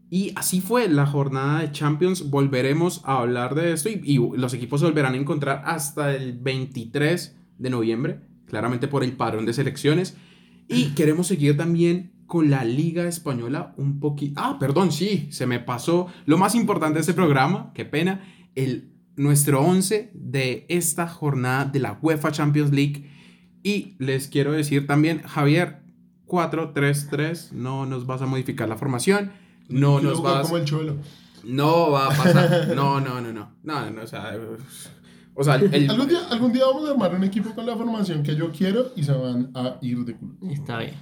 A: Y así fue la jornada de Champions. Volveremos a hablar de esto y, y los equipos se volverán a encontrar hasta el 23 de noviembre, claramente por el parón de selecciones. Y queremos seguir también con la Liga Española un poquito. Ah, perdón, sí, se me pasó lo más importante de este programa, qué pena, el, nuestro 11 de esta jornada de la UEFA Champions League. Y les quiero decir también, Javier, 4-3-3, no nos vas a modificar la formación, no nos vas...
B: como el cholo.
A: No va a pasar, no, no, no, no, no, no, o sea... O sea, el,
B: Algún día, algún día vamos a armar un equipo con la formación que yo quiero y se van a ir de culo.
C: Está bien.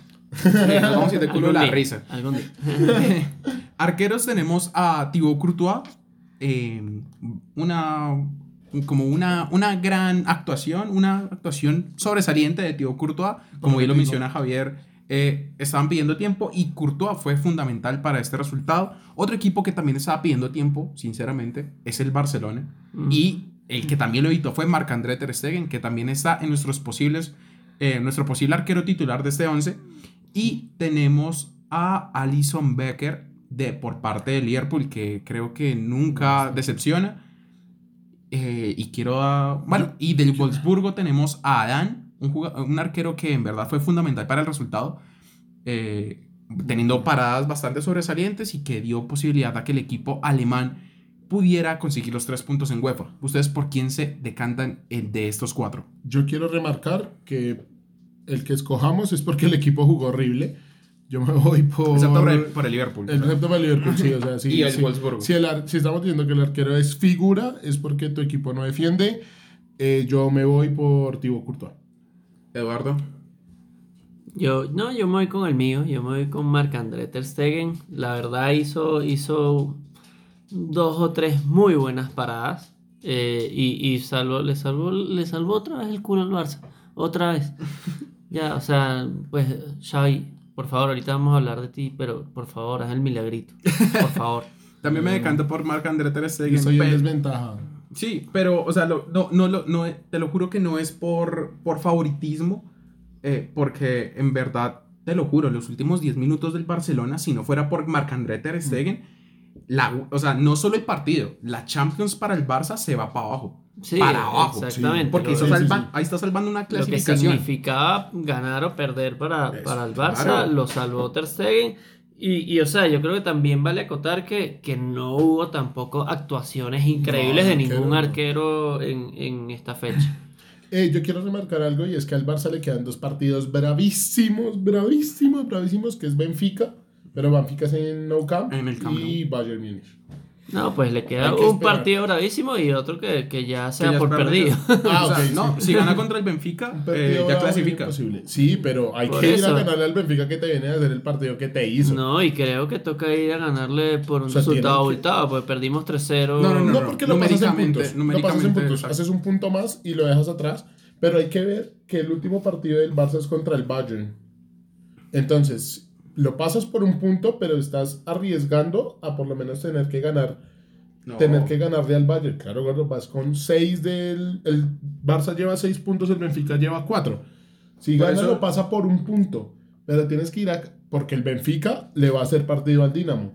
A: nos vamos a ir de culo la
C: día,
A: risa.
C: algún día.
A: Arqueros tenemos a Thibaut Courtois, eh, una como una, una gran actuación, una actuación sobresaliente de Thibaut Courtois, como bien lo menciona Javier, eh, estaban pidiendo tiempo y Courtois fue fundamental para este resultado. Otro equipo que también estaba pidiendo tiempo, sinceramente, es el Barcelona.
C: Mm.
A: Y el que también lo evitó fue Marc-André Ter Stegen, que también está en nuestros posibles, eh, nuestro posible arquero titular de este 11. Y tenemos a Alison Becker de, por parte de Liverpool, que creo que nunca decepciona. Eh, y quiero a- Bueno, y del Wolfsburgo tenemos a Adán, un arquero que en verdad fue fundamental para el resultado, eh, teniendo paradas bastante sobresalientes y que dio posibilidad a que el equipo alemán pudiera conseguir los tres puntos en UEFA. ¿Ustedes por quién se decantan de estos cuatro?
B: Yo quiero remarcar que el que escojamos es porque el equipo jugó horrible. Yo me voy por...
A: Excepto por el, por el Liverpool.
B: Excepto para el Liverpool, sí, o sea, sí.
A: Y el
B: sí.
A: Wolfsburgo.
B: Si, el ar- si estamos diciendo que el arquero es figura, es porque tu equipo no defiende. Eh, yo me voy por Thibaut Courtois.
A: Eduardo.
C: Yo, no, yo me voy con el mío, yo me voy con Marc-André Ter Stegen. La verdad hizo, hizo dos o tres muy buenas paradas eh, y, y salvó, le, salvó, le salvó otra vez el culo al Barça. Otra vez. ya, o sea, pues Xavi, por favor, ahorita vamos a hablar de ti, pero por favor, haz el milagrito. Por favor.
A: También me decanto por Marc-André Ter
B: Yo
A: Stegen.
B: estoy en desventaja.
A: Sí, pero, o sea, lo- no, no, lo- no, te lo juro que no es por, por favoritismo, eh, porque en verdad, te lo juro, los últimos 10 minutos del Barcelona, si no fuera por Marc-André Ter Stegen, la, o sea, no solo el partido, la Champions para el Barça se va para abajo.
C: Sí,
A: para abajo.
C: exactamente.
A: Porque
C: Lo-
B: sí, sí,
A: salva-
B: sí.
A: ahí está salvando una
C: Lo que
A: clasificación.
C: significaba ganar o perder para,
A: Eso,
C: para el Barça,
A: claro.
C: lo salvó Ter Stegen. Y, y, o sea, yo creo que también vale acotar que, que no hubo tampoco actuaciones increíbles
B: No,
C: de
B: arquero,
C: ningún
B: no.
C: arquero en, en esta fecha.
B: Eh, yo quiero remarcar algo y es que al Barça le quedan dos partidos bravísimos, bravísimos, bravísimos, que es Benfica, pero Benfica es en Nou Camp,
A: En el Camp
B: y Bayern Múnich.
C: No, pues le queda
B: que
C: un
B: esperar.
C: partido bravísimo y otro que, que ya sea
A: ya es
C: por
A: perdido.
B: Ah,
A: O sea,
B: ok,
A: no,
B: sí.
A: si gana contra el Benfica, eh, ya clasifica.
B: Sí, pero hay
C: Por
B: que ir
C: eso.
B: a ganarle al Benfica que te viene a hacer el partido que te hizo.
C: No, y creo que toca ir a ganarle por un
B: O sea,
C: resultado
B: tienen que-
C: abultado, porque perdimos 3-0.
A: No, no,
B: No, porque lo pasas en puntos. Lo pasas en puntos.
A: exacto.
B: Haces un punto más y lo dejas atrás. Pero hay que ver que el último partido del Barça es contra el Bayern. Entonces, lo pasas por un punto, pero estás arriesgando a por lo menos tener que ganar.
A: No.
B: Tener que ganarle al Bayern. Claro, gordo, vas con 6 del. El Barça lleva 6 puntos, el Benfica lleva 4. Si
A: Por
B: gana,
A: eso-
B: lo pasa por un punto. Pero tienes que ir a. Porque el Benfica le va a hacer partido al Dinamo.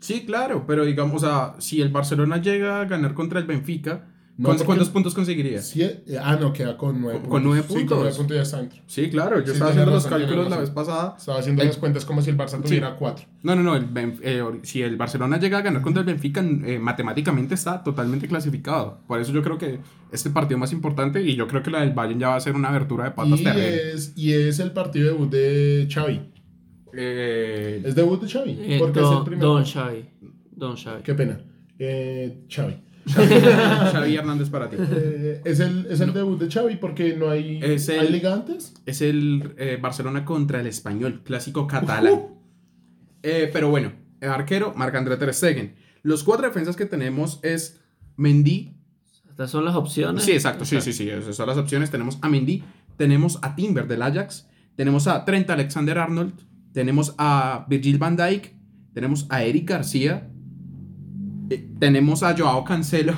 A: Sí, claro, pero digamos, o sea, si el Barcelona llega a ganar contra el Benfica,
B: No,
A: ¿cuántos, puntos conseguiría?
B: Eh, ah, no, queda con 9
A: Con-
B: puntos.
A: con nueve
B: Sí, con
A: puntos.
B: 9 puntos ya está dentro.
A: Sí, claro, yo
B: Sí,
A: estaba haciendo los
B: razón,
A: cálculos la vez pasada.
B: Estaba haciendo
A: El-
B: las cuentas como si el Barça tuviera 4.
A: No, no, no, el Benf- eh, si el Barcelona llega a ganar contra el Benfica, eh, matemáticamente está totalmente clasificado. Por eso yo creo que este partido más importante y yo creo que la del Bayern ya va a ser una abertura de patas
B: Y
A: terrible.
B: es, y es el partido debut de Xavi.
A: Eh,
B: Es debut de Xavi.
C: Eh,
B: porque es el
C: don,
B: primero.
C: Don Xavi. Don Xavi.
B: Qué pena. Eh, Xavi.
A: Xavi Hernández para ti.
B: Eh, es el, es el debut de Xavi porque no hay,
A: Es el-
B: ¿hay liga antes.
A: Es el eh, Barcelona contra el Español, clásico catalán. Eh, pero bueno, el arquero, Marc-André Ter Stegen. Los cuatro defensas que tenemos es Mendy.
C: Estas son las opciones.
A: Sí, exacto, sí, sí, sí, esas son las opciones. Tenemos a Mendy, tenemos a Timber del Ajax, tenemos a Trent Alexander-Arnold, tenemos a Virgil van Dijk, tenemos a Eric García, eh, tenemos a Joao Cancelo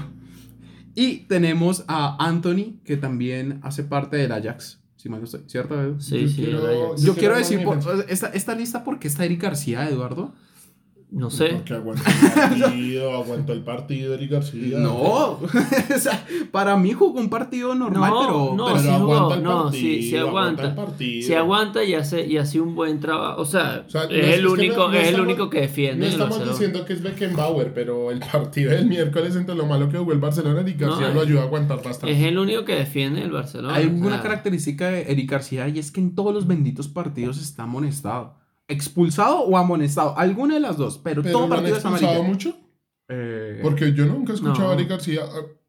A: y tenemos a Anthony, que también hace parte del Ajax. Si mal no estoy, ¿cierto? Edu?
C: Sí,
B: Yo
C: sí,
B: quiero-.
A: Yo,
B: Yo
A: quiero
B: quiero
A: decir, por- esta, esta lista, ¿por qué está Eric García, Eduardo?
C: No sé.
B: Porque aguantó el partido, aguantó el partido Eric García.
A: No, o sea, para mí jugó un partido normal,
C: No,
A: pero,
C: no,
A: pero-
C: sí
B: aguanta
C: jugó,
B: el
C: no,
B: partido,
C: sí, sí aguanta.
B: el partido.
C: Si aguanta y hace, y hace un buen trabajo. O sea,
B: O sea, no
C: es,
B: es-
C: el
B: es que
C: único,
B: no- no
C: es el
B: estamos-
C: único que defiende.
B: No
C: el
B: estamos
C: Barcelona.
B: diciendo que es Beckenbauer, pero el partido del miércoles entre lo malo que jugó el Barcelona, Eric García
C: No,
B: lo ayuda a aguantar bastante.
C: Es el único que defiende el Barcelona.
A: hay
C: o
A: una
C: sea,
A: característica de Eric García y es que en todos los benditos partidos está amonestado. Expulsado o amonestado, alguna de las dos, pero,
B: Pero
A: todo partido es
B: expulsado
A: amarillo.
B: mucho.
A: Eh,
B: Porque yo nunca he escuchado
C: No.
B: a Eric García.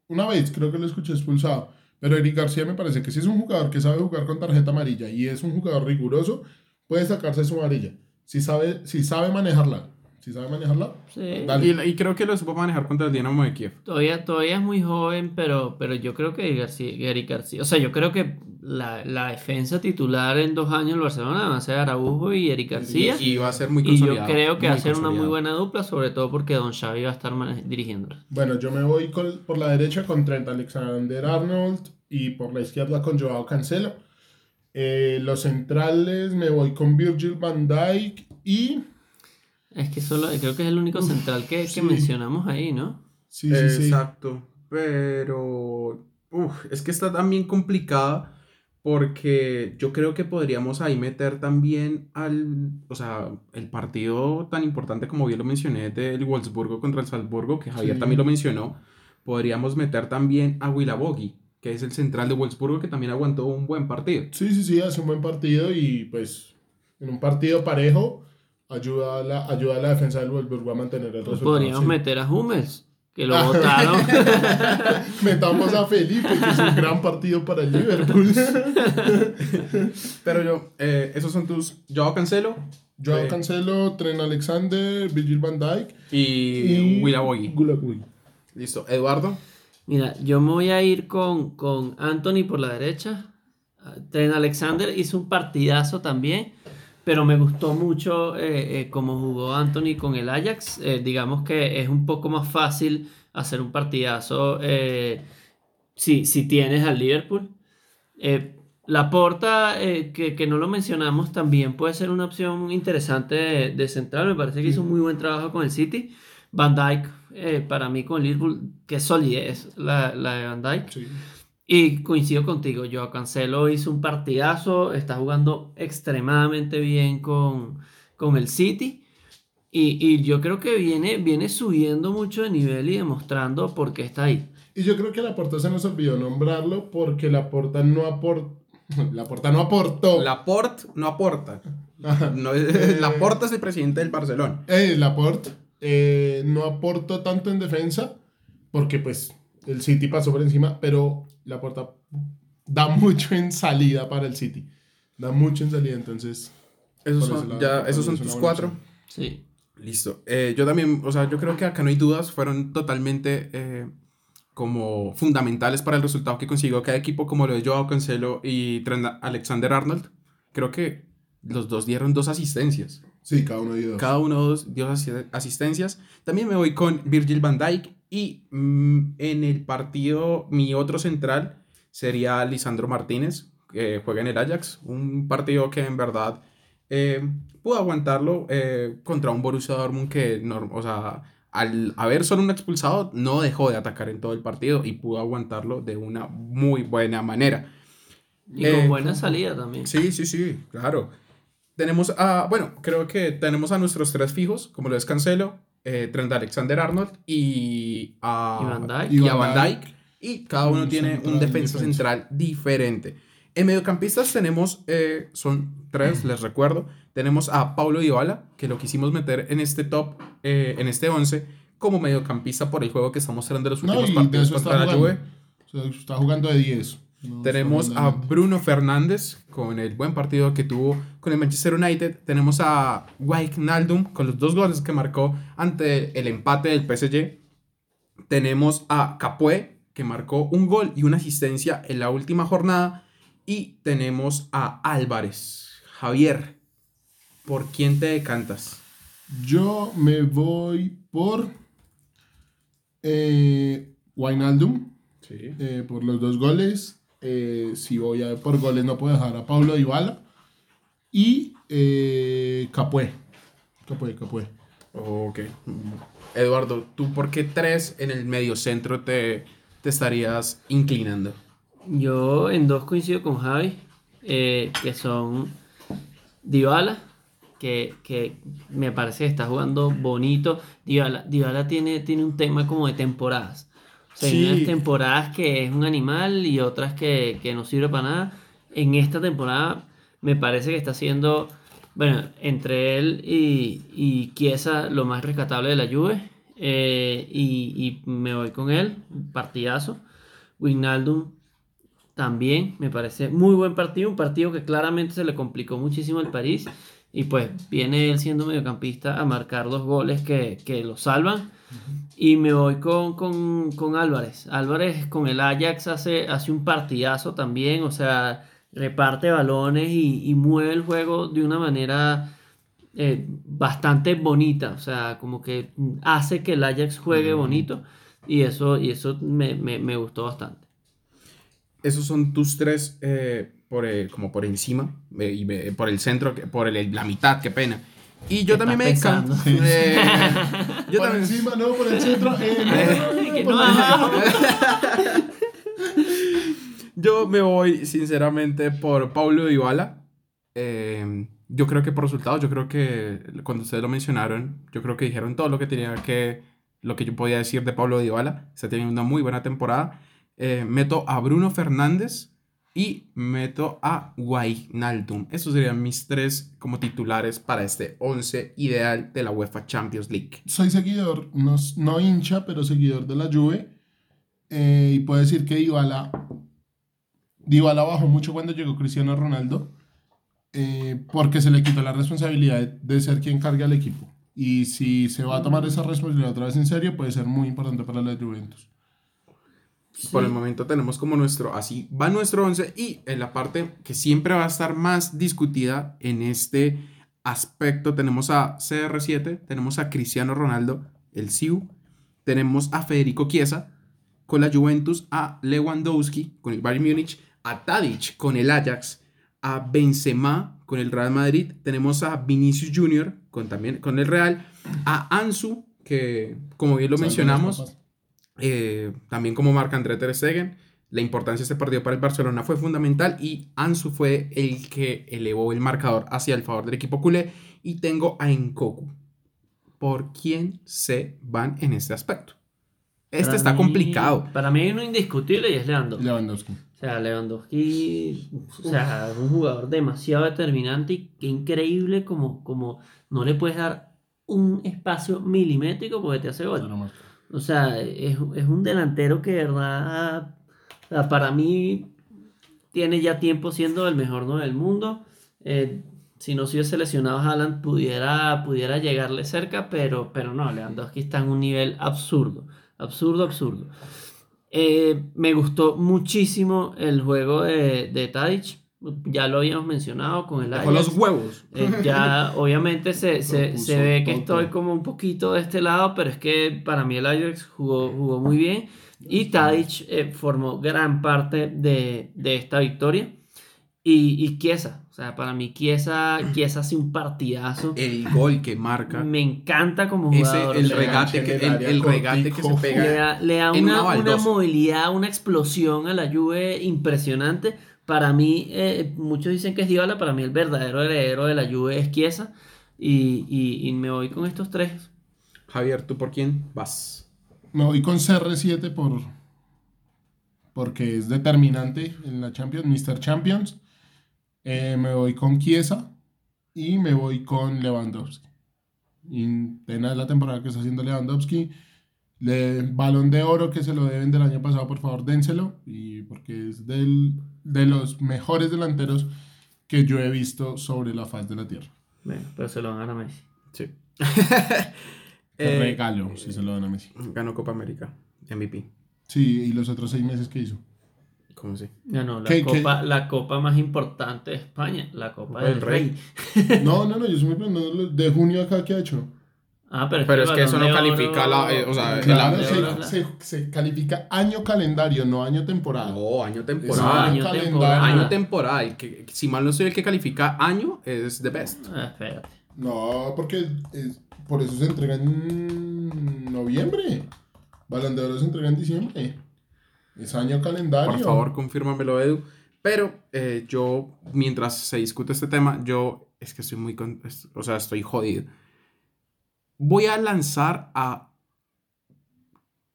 B: Una vez creo que lo escuché expulsado. Pero Eric García me parece que si es un jugador que sabe jugar con tarjeta amarilla y es un jugador riguroso, puede sacarse su amarilla. Si sabe, si sabe manejarla. Si sabe manejarla,
C: sí.
B: dale.
A: y, y creo que lo supo manejar contra el Dinamo de Kiev.
C: Todavía, todavía es muy joven, pero, pero yo creo que García, Eric García. O sea, yo creo que la, la defensa titular en dos años del Barcelona va a ser Araujo y Eric García.
A: Y va a ser muy
C: Y yo
A: consolidado.
C: creo que va a ser una muy
A: consolidado.
C: buena dupla, sobre todo porque Don Xavi va a estar dirigiéndola.
B: Bueno, yo me voy con- por la derecha con Trent Alexander Arnold y por la izquierda con Joao Cancelo. Eh, los centrales me voy con Virgil van Dijk y.
C: Es que solo, creo que es el único central que, que
B: sí.
C: mencionamos ahí, ¿no?
B: Sí, sí, sí.
A: Exacto. Pero. uf, es que está también complicada. Porque yo creo que podríamos ahí meter también al. O sea, el partido tan importante como bien lo mencioné del Wolfsburgo contra el Salzburgo, que Javier
B: Sí.
A: también lo mencionó. Podríamos meter también a Wilabogi, que es el central de Wolfsburgo, que también aguantó un buen partido.
B: Sí, sí, sí, hace un buen partido y pues en un partido parejo ayuda a la, ayuda a la defensa del Wolfsburgo a mantener el resultado.
C: Podríamos
B: sí.
C: meter a Hummels, que lo votaron.
B: Metamos a Felipe, que es un gran partido para el Liverpool.
A: Pero yo, eh, esos son tus. Joao Cancelo
B: Joao
A: Eh.
B: Cancelo, Tren Alexander, Virgil van Dijk
A: y, Wilabogi.
B: Gulaboy.
A: Listo. Eduardo.
C: Mira, yo me voy a ir con, con Anthony por la derecha. Tren Alexander hizo un partidazo también, pero me gustó mucho eh, eh, cómo jugó Anthony con el Ajax. Eh, digamos que es un poco más fácil hacer un partidazo si, si tienes al Liverpool. La porta, que, que no lo mencionamos, también puede ser una opción interesante de, de central. Me parece que hizo un muy buen trabajo con el City. Van Dijk, eh, para mí con el Liverpool, qué solidez la, la de Van Dijk.
B: Sí.
C: Y coincido contigo, yo Cancelo hizo un partidazo, está jugando extremadamente bien con, con el City. Y, y yo creo que viene, viene subiendo mucho de nivel y demostrando por qué está ahí.
B: Y yo creo que la Porta se nos olvidó nombrarlo porque la Porta no aporta. La Porta no aportó.
A: Laporte no aporta. No, Laporta es el presidente del Barcelona.
B: Eh, Laporte eh, no aportó tanto en defensa porque pues el City pasó por encima, pero Laporta da mucho en salida para el City. Da mucho en salida, entonces...
A: Esos son,
B: lado,
A: ya, esos son tus cuatro.
B: opción.
C: Sí.
A: Listo. Eh, yo también, o sea, yo creo que acá no hay dudas, fueron totalmente eh, como fundamentales para el resultado que consiguió cada equipo, como lo de Joao Cancelo y Trent Alexander Arnold. Creo que los dos dieron dos asistencias.
B: Sí, cada uno dio dos.
A: Cada uno dos dio asi- asistencias. También me voy con Virgil van Dijk y mm, en el partido mi otro central sería Lisandro Martínez, que juega en el Ajax. Un partido que en verdad eh, pudo aguantarlo eh, contra un Borussia Dortmund que, no- o sea, al haber solo un expulsado, no dejó de atacar en todo el partido y pudo aguantarlo de una muy buena manera.
C: Y
A: Eh,
C: con buena salida también.
A: Sí, sí, sí, claro. Tenemos a, bueno, creo que tenemos a nuestros tres fijos, como lo es Cancelo, eh, Trent Alexander-Arnold y a,
C: Y Van Dijk.
A: y a
B: Y Van
A: Van
B: Dijk.
A: Dijk. Y cada uno
B: Un
A: tiene un defensa
B: defensa.
A: central diferente. En mediocampistas tenemos, eh, son tres, les recuerdo. Tenemos a Paulo Dybala, que lo quisimos meter en este top, eh, en este 11, como mediocampista por el juego que está mostrando en los últimos partidos contra la. Juve.
B: O sea, está jugando de 10. No
A: Tenemos a Bruno Fernández con el buen partido que tuvo con el Manchester United. Tenemos a Wijnaldum con los dos goles que marcó ante el empate del PSG. Tenemos a Capué que marcó un gol y una asistencia en la última jornada. Y tenemos a Álvarez. Javier, ¿por quién te decantas?
B: Yo me voy por eh, Wijnaldum,
A: Sí.
B: eh, por los dos goles. Eh, si voy a por goles no puedo dejar a Pablo Dybala. Y eh, Capué. Capué, Capué.
A: Ok. Eduardo, ¿tú por qué tres en el medio centro te, te estarías inclinando?
C: Yo en dos coincido con Javi, eh, que son Dybala, que, que me parece que está jugando bonito. Dybala, Dybala tiene, tiene un tema como de temporadas. Hay unas temporadas que es un animal y otras que, que no sirve para nada. En esta temporada me parece que está siendo, bueno, entre él y, y Chiesa lo más rescatable de la Juve. eh, y, y me voy con él, partidazo. Wijnaldum también me parece muy buen partido, un partido que claramente se le complicó muchísimo al París y pues viene él siendo mediocampista a marcar dos goles que, que lo salvan y me voy con, con, con Álvarez. Álvarez con el Ajax hace, hace un partidazo también, o sea, reparte balones y, y mueve el juego de una manera eh, bastante bonita, o sea, como que hace que el Ajax juegue bonito y eso, y eso me, me, me gustó bastante.
A: Esos son tus tres eh, por, eh, como por encima y por el centro, por el- la mitad, qué pena. Y yo
C: ¿Qué
A: también me eh, yo
B: por
A: también,
B: encima, no, por el centro. eh, no, no,
A: yo me voy sinceramente por Paulo Dybala. Eh, yo creo que por resultados, yo creo que cuando ustedes lo mencionaron, yo creo que dijeron todo lo que tenía que, lo que yo podía decir de Paulo Dybala. Está teniendo una muy buena temporada. Eh, meto a Bruno Fernández y meto a Wijnaldum. Esos serían mis tres como titulares para este 11 ideal de la UEFA Champions League.
B: Soy seguidor, no, no hincha, pero seguidor de la Juve. eh, y puedo decir que Dybala, Dybala bajó mucho cuando llegó Cristiano Ronaldo. eh, porque se le quitó la responsabilidad de ser quien carga el equipo. Y si se va a tomar esa responsabilidad otra vez en serio, puede ser muy importante para la Juventus.
A: Por el momento tenemos como nuestro, así va nuestro 11 y en la parte que siempre va a estar más discutida en este aspecto tenemos a CR7, tenemos a Cristiano Ronaldo, el CIU, tenemos a Federico Chiesa con la Juventus, a Lewandowski con el Bayern Múnich, a Tadic con el Ajax, a Benzema con el Real Madrid, tenemos a Vinicius Junior con también con el Real, a Ansu que como bien lo mencionamos. Eh, también como marca André Ter Stegen, la importancia de este partido para el Barcelona fue fundamental y Ansu fue el que elevó el marcador hacia el favor del equipo culé y tengo a Enkoku. ¿Por quién se van en este aspecto? Este
C: Para
A: está
C: mí-
A: complicado.
C: Para mí hay uno indiscutible y es Lewandowski.
B: Lewandowski.
C: O sea, Lewandowski, o sea, es un jugador demasiado determinante y qué increíble como, como no le puedes dar un espacio milimétrico porque te hace gol.
B: Pero más.
C: O sea, es, es un delantero que de verdad, para mí, tiene ya tiempo siendo el mejor 9 del mundo. Eh, si no se hubiese lesionado Haaland, pudiera, pudiera llegarle cerca, pero, pero no, Lewandowski está en un nivel absurdo, absurdo, absurdo. Eh, me gustó muchísimo el juego de, de Tadic, ya lo habíamos mencionado con el Ajax.
A: los huevos.
C: Eh, ya obviamente se, se, se ve que estoy como un poquito de este lado, pero es que para mí el Ajax jugó, jugó muy bien y Tadic eh, formó gran parte de, de esta victoria. Y, y Chiesa, o sea, para mí Chiesa, Chiesa hace un partidazo.
A: El gol que marca.
C: Me encanta como
A: Ese,
C: jugador.
A: el regate que, el, el regate que se
C: le
A: pega.
C: da, le da
A: en
C: una,
A: una
C: una movilidad, una explosión a la Juve impresionante. Para mí, eh, muchos dicen que es Dybala, para mí el verdadero heredero de la Juve es Chiesa. Y, y- y me voy con estos tres.
A: Javier, ¿tú por quién vas?
B: Me voy con CR7 por, porque es determinante en la Champions, Mr. Champions. Eh, me voy con Chiesa y me voy con Lewandowski. Y pena la temporada que está haciendo Lewandowski. Le, balón de oro que se lo deben del año pasado, por favor, dénselo. Y porque es del, de los mejores delanteros que yo he visto sobre la faz de la tierra.
C: Bueno, pero se lo van a Messi.
A: Sí. Eh,
B: regalo si se lo dan a Messi.
A: ganó Copa América. MVP.
B: Sí, y los otros seis meses que hizo.
A: ¿Cómo se?
C: Ganó la,
B: ¿Qué- qué?
C: copa, la copa más importante de España, la Copa
A: Copa
C: del
A: del
C: Rey.
B: No, no, no, yo estoy preguntando de junio acá qué ha hecho.
C: Ah, pero es
A: Pero
C: que,
A: es que eso no califica
C: Oro-
A: la- eh, o sea,
C: el
B: Claro,
C: de
B: se,
C: la-
B: se- se califica año calendario, no año temporada.
A: No, año
B: Es
A: temporal.
C: año
B: calendario.
C: temporal.
A: Año temporal. El que, si mal no soy el que califica año, es the best.
C: Ah, espérate.
B: No, porque es- por eso se entrega en noviembre. Balón de Oro se entrega en diciembre. Es año calendario.
A: Por favor, confírmamelo, Edu. Pero eh, yo, mientras se discute este tema, yo es que estoy muy, con- es- o sea, estoy jodido. Voy a lanzar a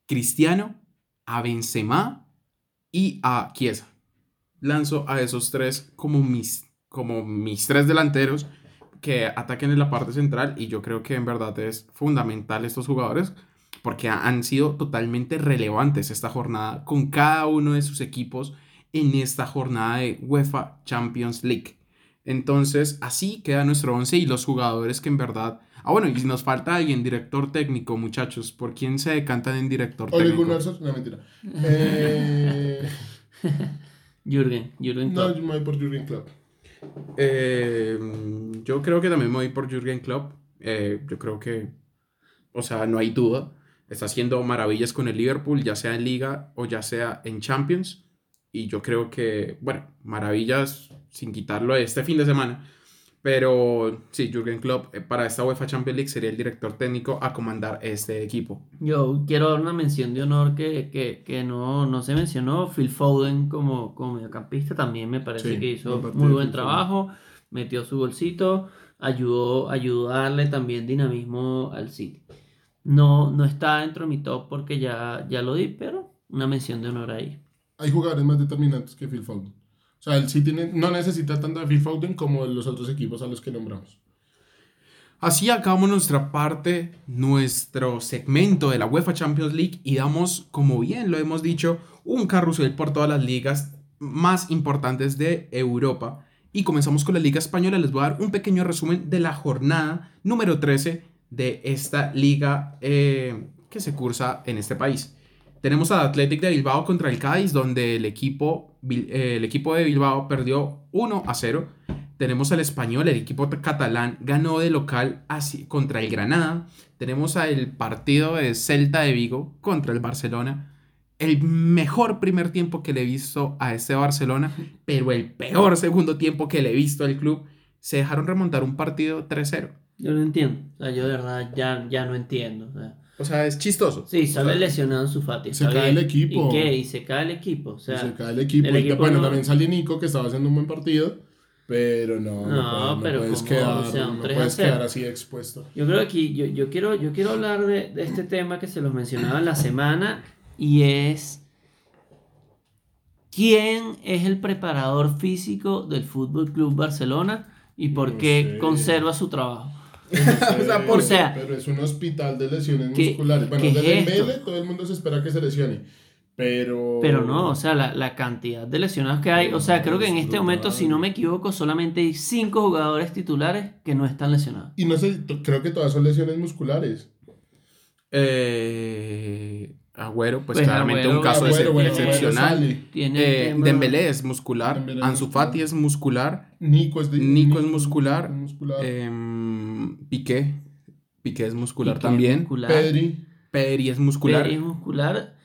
A: Cristiano, a Benzema y a Chiesa. Lanzo a esos tres como mis, como mis tres delanteros que ataquen en la parte central y yo creo que en verdad es fundamental estos jugadores porque ha- han sido totalmente relevantes esta jornada con cada uno de sus equipos en esta jornada de UEFA Champions League. Entonces, así queda nuestro 11 y los jugadores que en verdad... Ah, bueno, y si nos falta alguien, director técnico, muchachos, ¿por quién se decantan en director
B: Ole
A: técnico?
B: Gunnar Solskjaer- no mentira. Eh,
C: Jürgen, Jürgen
B: no,
C: Klopp.
B: yo me voy por Jurgen Klopp.
A: Eh, yo creo que también me voy por Jürgen Klopp. Eh, yo creo que, o sea, no hay duda. Está haciendo maravillas con el Liverpool, ya sea en Liga o ya sea en Champions. Y yo creo que, bueno, maravillas sin quitarlo este fin de semana. Pero sí, Jürgen Klopp eh, para esta UEFA Champions League sería el director técnico a comandar este equipo.
C: Yo quiero dar una mención de honor que, que, que no, no se mencionó. Phil Foden como, como mediocampista también me parece
B: Sí,
C: que hizo muy buen
B: Foden.
C: trabajo. Metió su bolsito, ayudó, ayudó a darle también dinamismo al City. No, no está dentro de mi top porque ya, ya lo di, pero una mención de honor ahí.
B: Hay jugadores más determinantes que Phil Foden. O sea, el City ne- no necesita tanto a Phil Foden como los otros equipos a los que nombramos.
A: Así acabamos nuestra parte, nuestro segmento de la UEFA Champions League y damos, como bien lo hemos dicho, un carrusel por todas las ligas más importantes de Europa. Y comenzamos con la Liga Española. Les voy a dar un pequeño resumen de la jornada número 13 de esta liga eh, que se cursa en este país. Tenemos a Athletic de Bilbao contra el Cádiz, donde el equipo, eh, el equipo de Bilbao perdió 1 a 0. Tenemos al español, el equipo catalán ganó de local así, contra el Granada. Tenemos al partido de Celta de Vigo contra el Barcelona. El mejor primer tiempo que le he visto a este Barcelona, pero el peor segundo tiempo que le he visto al club. Se dejaron remontar un partido 3-0.
C: Yo no entiendo. O sea, yo de verdad ya, ya no entiendo. o sea.
A: O sea, es chistoso.
C: Sí, sale
A: O sea,
C: lesionado en su Fati.
B: se cae el equipo.
C: ¿Y qué? Y se cae el equipo. O sea,
B: se cae el equipo.
C: el
B: Y
C: equipo
B: bueno,
C: no-
B: también sale Nico, que estaba haciendo un buen partido. Pero no, no,
C: No, pero
B: puedes
C: ¿cómo?
B: quedar,
C: O sea,
B: no
C: 3 a
B: puedes
C: 0.
B: quedar así expuesto.
C: Yo creo que aquí, yo, yo, quiero, yo quiero hablar de, de este tema que se los mencionaba en la semana y es quién es el preparador físico del Fútbol Club Barcelona y por
B: No
C: qué
B: sé.
C: conserva su trabajo.
A: O sea, por-
C: O sea,
B: pero es un hospital de lesiones
C: ¿qué-
B: musculares. Bueno,
C: qué
B: de
C: es
B: Dembélé
C: esto?
B: todo el mundo se espera que se lesione. Pero.
C: Pero no, o sea, la, la cantidad de lesionados que hay, o sea, creo que en este momento, si no me equivoco, solamente hay cinco jugadores titulares que no están lesionados.
B: Y no sé, creo que todas son lesiones musculares.
A: Eh, Agüero, pues,
C: Pues
A: claramente
C: Agüero-
A: un caso
B: Agüero,
A: ex-
B: bueno,
A: excepcional.
C: Tiene
A: Eh, Dembélé es muscular,
B: Dembélé es
A: Ansu
B: muscular.
A: Fati es muscular,
B: Nico es de-
A: Nico es muscular,
B: muscular.
A: em, Piqué, Piqué es muscular
C: Piqué
A: también,
C: muscular.
B: Pedri.
A: Pedri es muscular.
C: Pedri es muscular.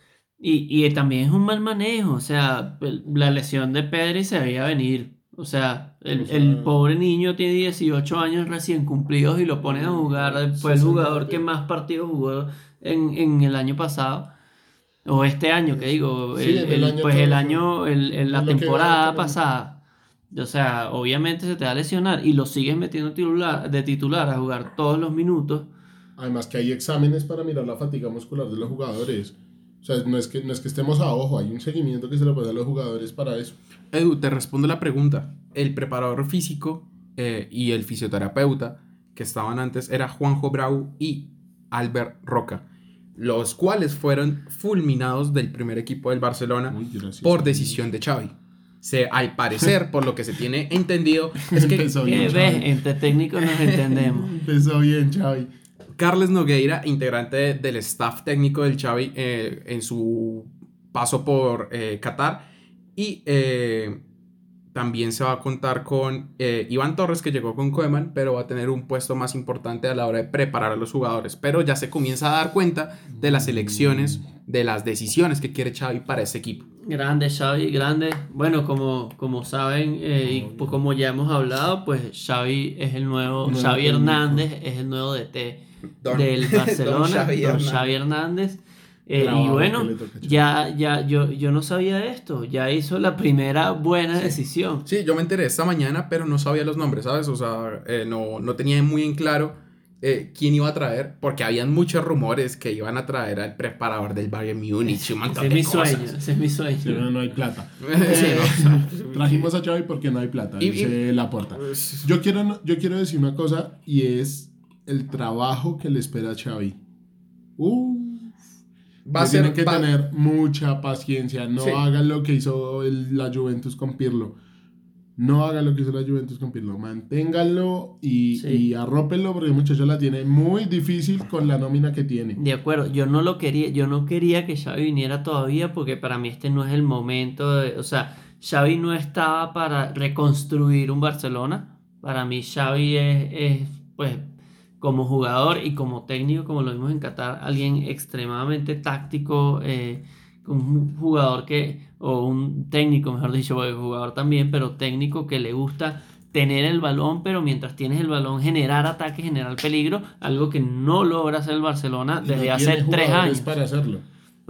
C: Y, y también es un mal manejo. O sea, la lesión de Pedri se veía venir. O sea, el,
B: O sea,
C: el pobre niño tiene 18 años recién cumplidos y lo ponen a jugar. Fue el
B: 60
C: jugador que más partidos jugó en, en el año pasado. O este año, que digo.
B: Sí,
C: el-
B: el
C: el-
B: año
C: pues el año, el, el- la temporada pasada. O sea, obviamente se te va a lesionar y lo sigues metiendo titular, de titular a jugar todos los minutos.
B: Además que hay exámenes para mirar la fatiga muscular de los jugadores. O sea, no es que, no es que estemos a ojo, hay un seguimiento que se le puede dar a los jugadores para eso.
A: Edu, te respondo la pregunta. El preparador físico eh, y el fisioterapeuta que estaban antes era Juanjo Brau y Albert Roca, los cuales fueron fulminados del primer equipo del Barcelona
B: Uy, gracias.
A: por decisión de Xavi. Se, al parecer, por lo que se tiene entendido, es que
B: bien,
C: ves,
B: Xavi.
C: entre técnicos nos entendemos.
B: Empezó bien, Xavi.
A: Carles Nogueira, integrante de- del staff técnico del Xavi eh, en su paso por eh, Qatar. Y eh, también se va a contar con eh, Iván Torres, que llegó con Koeman, pero va a tener un puesto más importante a la hora de preparar a los jugadores. Pero ya se comienza a dar cuenta de las elecciones, de las decisiones que quiere Xavi para ese equipo.
C: Grande Xavi, grande. Bueno, como, como saben eh, y pues como ya hemos hablado, pues Xavi es el nuevo,
B: Nuevo
C: Xavi. Hernández es el nuevo DT
A: Don-
C: del Barcelona,
A: Don Xavi
C: don
A: Hernández.
C: Xavi Hernández. Eh, y bueno, ya, ya, yo, yo no sabía esto, ya hizo la primera buena decisión.
A: Sí, yo me enteré esta mañana, pero no sabía los nombres, ¿sabes? O sea, eh, no, no tenía muy en claro eh, quién iba a traer, porque habían muchos rumores que iban a traer al preparador del Bayern Múnich, un montón
C: Ese es
A: de
C: mi
A: cosas.
C: sueño, ese es mi sueño.
B: Sí, pero no hay plata.
A: Sí, no.
B: Trajimos a Xavi porque no hay plata,
A: Y- y-
B: dice Laporta. Yo quiero, yo quiero decir una cosa y es el trabajo que le espera a Xavi. Uh,
A: Va a
B: tiene
A: ser
B: que
A: va-
B: tener mucha paciencia. No
A: Sí.
B: hagan lo que hizo el- la Juventus con Pirlo. No hagan lo que hizo la Juventus con Pirlo. Manténganlo y,
C: Sí.
B: y arrópenlo porque el muchacho la tiene muy difícil con la nómina que tiene.
C: De acuerdo, yo no lo quería, yo no quería que Xavi viniera todavía porque para mí este no es el momento de, o sea, Xavi no estaba para reconstruir un Barcelona. Para mí Xavi es, es, pues como jugador y como técnico, como lo vimos en Qatar, alguien extremadamente táctico, eh, un jugador que, o un técnico, mejor dicho, jugador también, pero técnico que le gusta tener el balón, pero mientras tienes el balón generar ataque, generar peligro, algo que no logra hacer el Barcelona desde
B: no
C: hace tres años.
B: para hacerlo.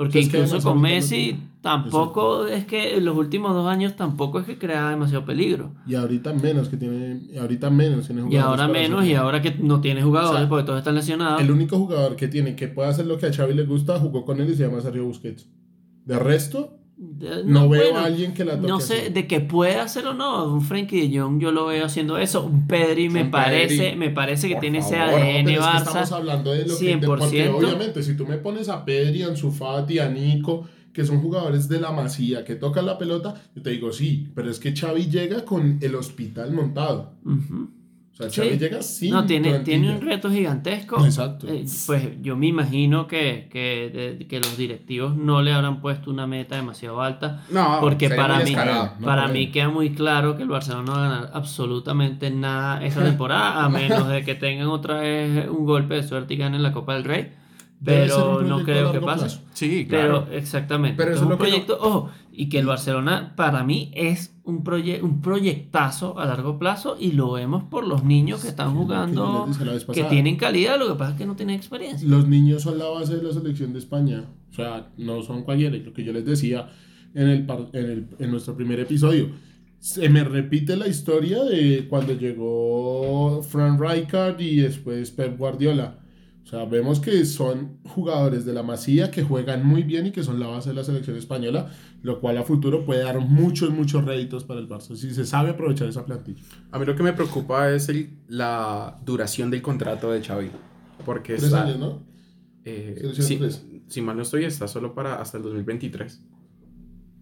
C: Porque incluso con
B: no
C: Messi tampoco es que en los últimos dos años tampoco es que crea demasiado peligro.
B: Y ahorita menos que tiene, y ahorita menos tiene
C: Y
B: jugadores
C: ahora
B: para
C: menos, y ahora que no tiene jugadores
B: O sea,
C: porque todos están lesionados.
B: El único jugador que tiene que puede hacer lo que a Xavi le gusta jugó con él y se llama Sergio Busquets. De resto, no, veo
C: bueno,
B: a alguien que la toque.
C: No sé
B: así.
C: de que puede hacer o no. Un Frankie de Jong yo lo veo haciendo eso. Un Pedri me parece,
A: Pedri.
C: me parece que
A: Por
C: tiene ese ADN
B: Pero es que estamos hablando de lo que... de- porque
C: 100%.
B: obviamente, si tú me pones a Pedri, a Ansu Fati, a Nico, que son jugadores de la masía, que tocan la pelota, yo te digo sí, pero es que Xavi llega con el hospital montado.
C: Ujú.
B: O sea,
C: Sí.
B: Xavi llega sin
C: No, tiene,
B: plantilla.
C: tiene un reto gigantesco.
B: Exacto.
C: Eh, pues yo me imagino que, que, que los directivos no le habrán puesto una meta demasiado alta.
A: No,
C: Porque para mí,
B: no
C: para mí queda muy claro que el Barcelona no va a ganar absolutamente nada esta temporada, a menos de que tengan otra vez un golpe de suerte y ganen la Copa del Rey. Pero no
B: proyecto
C: creo que pase.
B: plazo.
A: Sí, claro.
C: Pero exactamente.
A: Pero eso
C: es un
A: lo que
C: proyecto, ojo, y que el Barcelona para mí es un, proye un proyectazo a largo plazo y lo vemos por los niños que están
B: que yo
C: jugando, que
B: pasada.
C: tienen calidad, lo que pasa es que no tienen experiencia.
B: Los niños son la base de la selección de España. O sea, no son cualquiera. Lo que yo les decía en, el, par- en, el- en nuestro primer episodio. se me repite la historia de cuando llegó Frank Rijkaard y después Pep Guardiola. O sea, vemos que son jugadores de la masía que juegan muy bien y que son la base de la selección española, lo cual a futuro puede dar muchos, muchos réditos para el Barça, si se sabe aprovechar esa plantilla.
A: A mí lo que me preocupa es el, la duración del contrato de Xavi. Porque
B: Tres
A: está,
B: años, ¿no?
A: eh, si, si mal no estoy, está solo para hasta el 2023.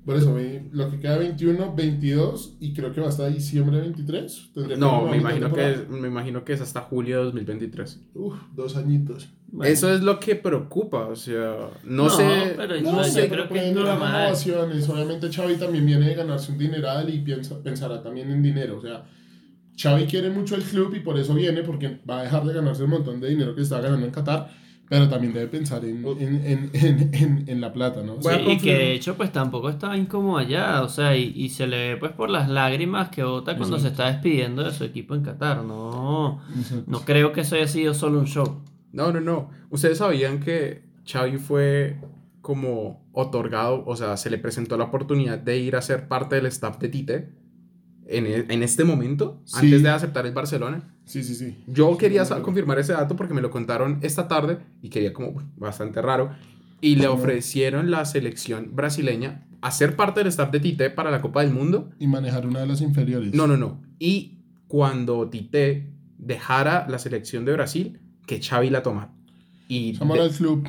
B: Por eso, me- lo que queda 21, 22 y creo que va hasta diciembre 23. Tendría que
A: No, me imagino, que es, me imagino que es hasta julio de 2023.
B: Uf, dos añitos.
C: Bueno,
A: Eso es lo que preocupa, o sea, no,
C: No,
A: sé...
C: pero-
B: No,
C: yo
B: sé,
C: creo
B: pero
C: que es normal.
B: Obviamente Xavi también viene de ganarse un dineral y piensa, pensará también en dinero. O sea, Xavi quiere mucho el club y por eso viene, porque va a dejar de ganarse un montón de dinero que está ganando en Qatar, pero también debe pensar en, en, en, en, en- en la plata, ¿no?
C: Sí, y que de hecho pues tampoco estaba incómodo allá, o sea, y, y se le ve pues por las lágrimas que bota cuando
B: Exacto.
C: se está despidiendo de su equipo en Qatar, no, no creo que eso haya sido solo un show.
A: No, no, no. Ustedes sabían que Xavi fue como otorgado, o sea, se le presentó la oportunidad de ir a ser parte del staff de Tite en, e- en este momento,
B: Sí.
A: antes de aceptar el Barcelona.
B: Sí, sí, sí.
A: Yo quería
B: Sí, bueno.
A: confirmar ese dato porque me lo contaron esta tarde y quería como bastante raro. Y le ofrecieron la selección brasileña a ser parte del staff de Tite para la Copa del Mundo.
B: Y manejar una de las inferiores.
A: No, no, no. Y cuando Tite dejara la selección de Brasil, que Xavi la tomara. Y de-
B: al club.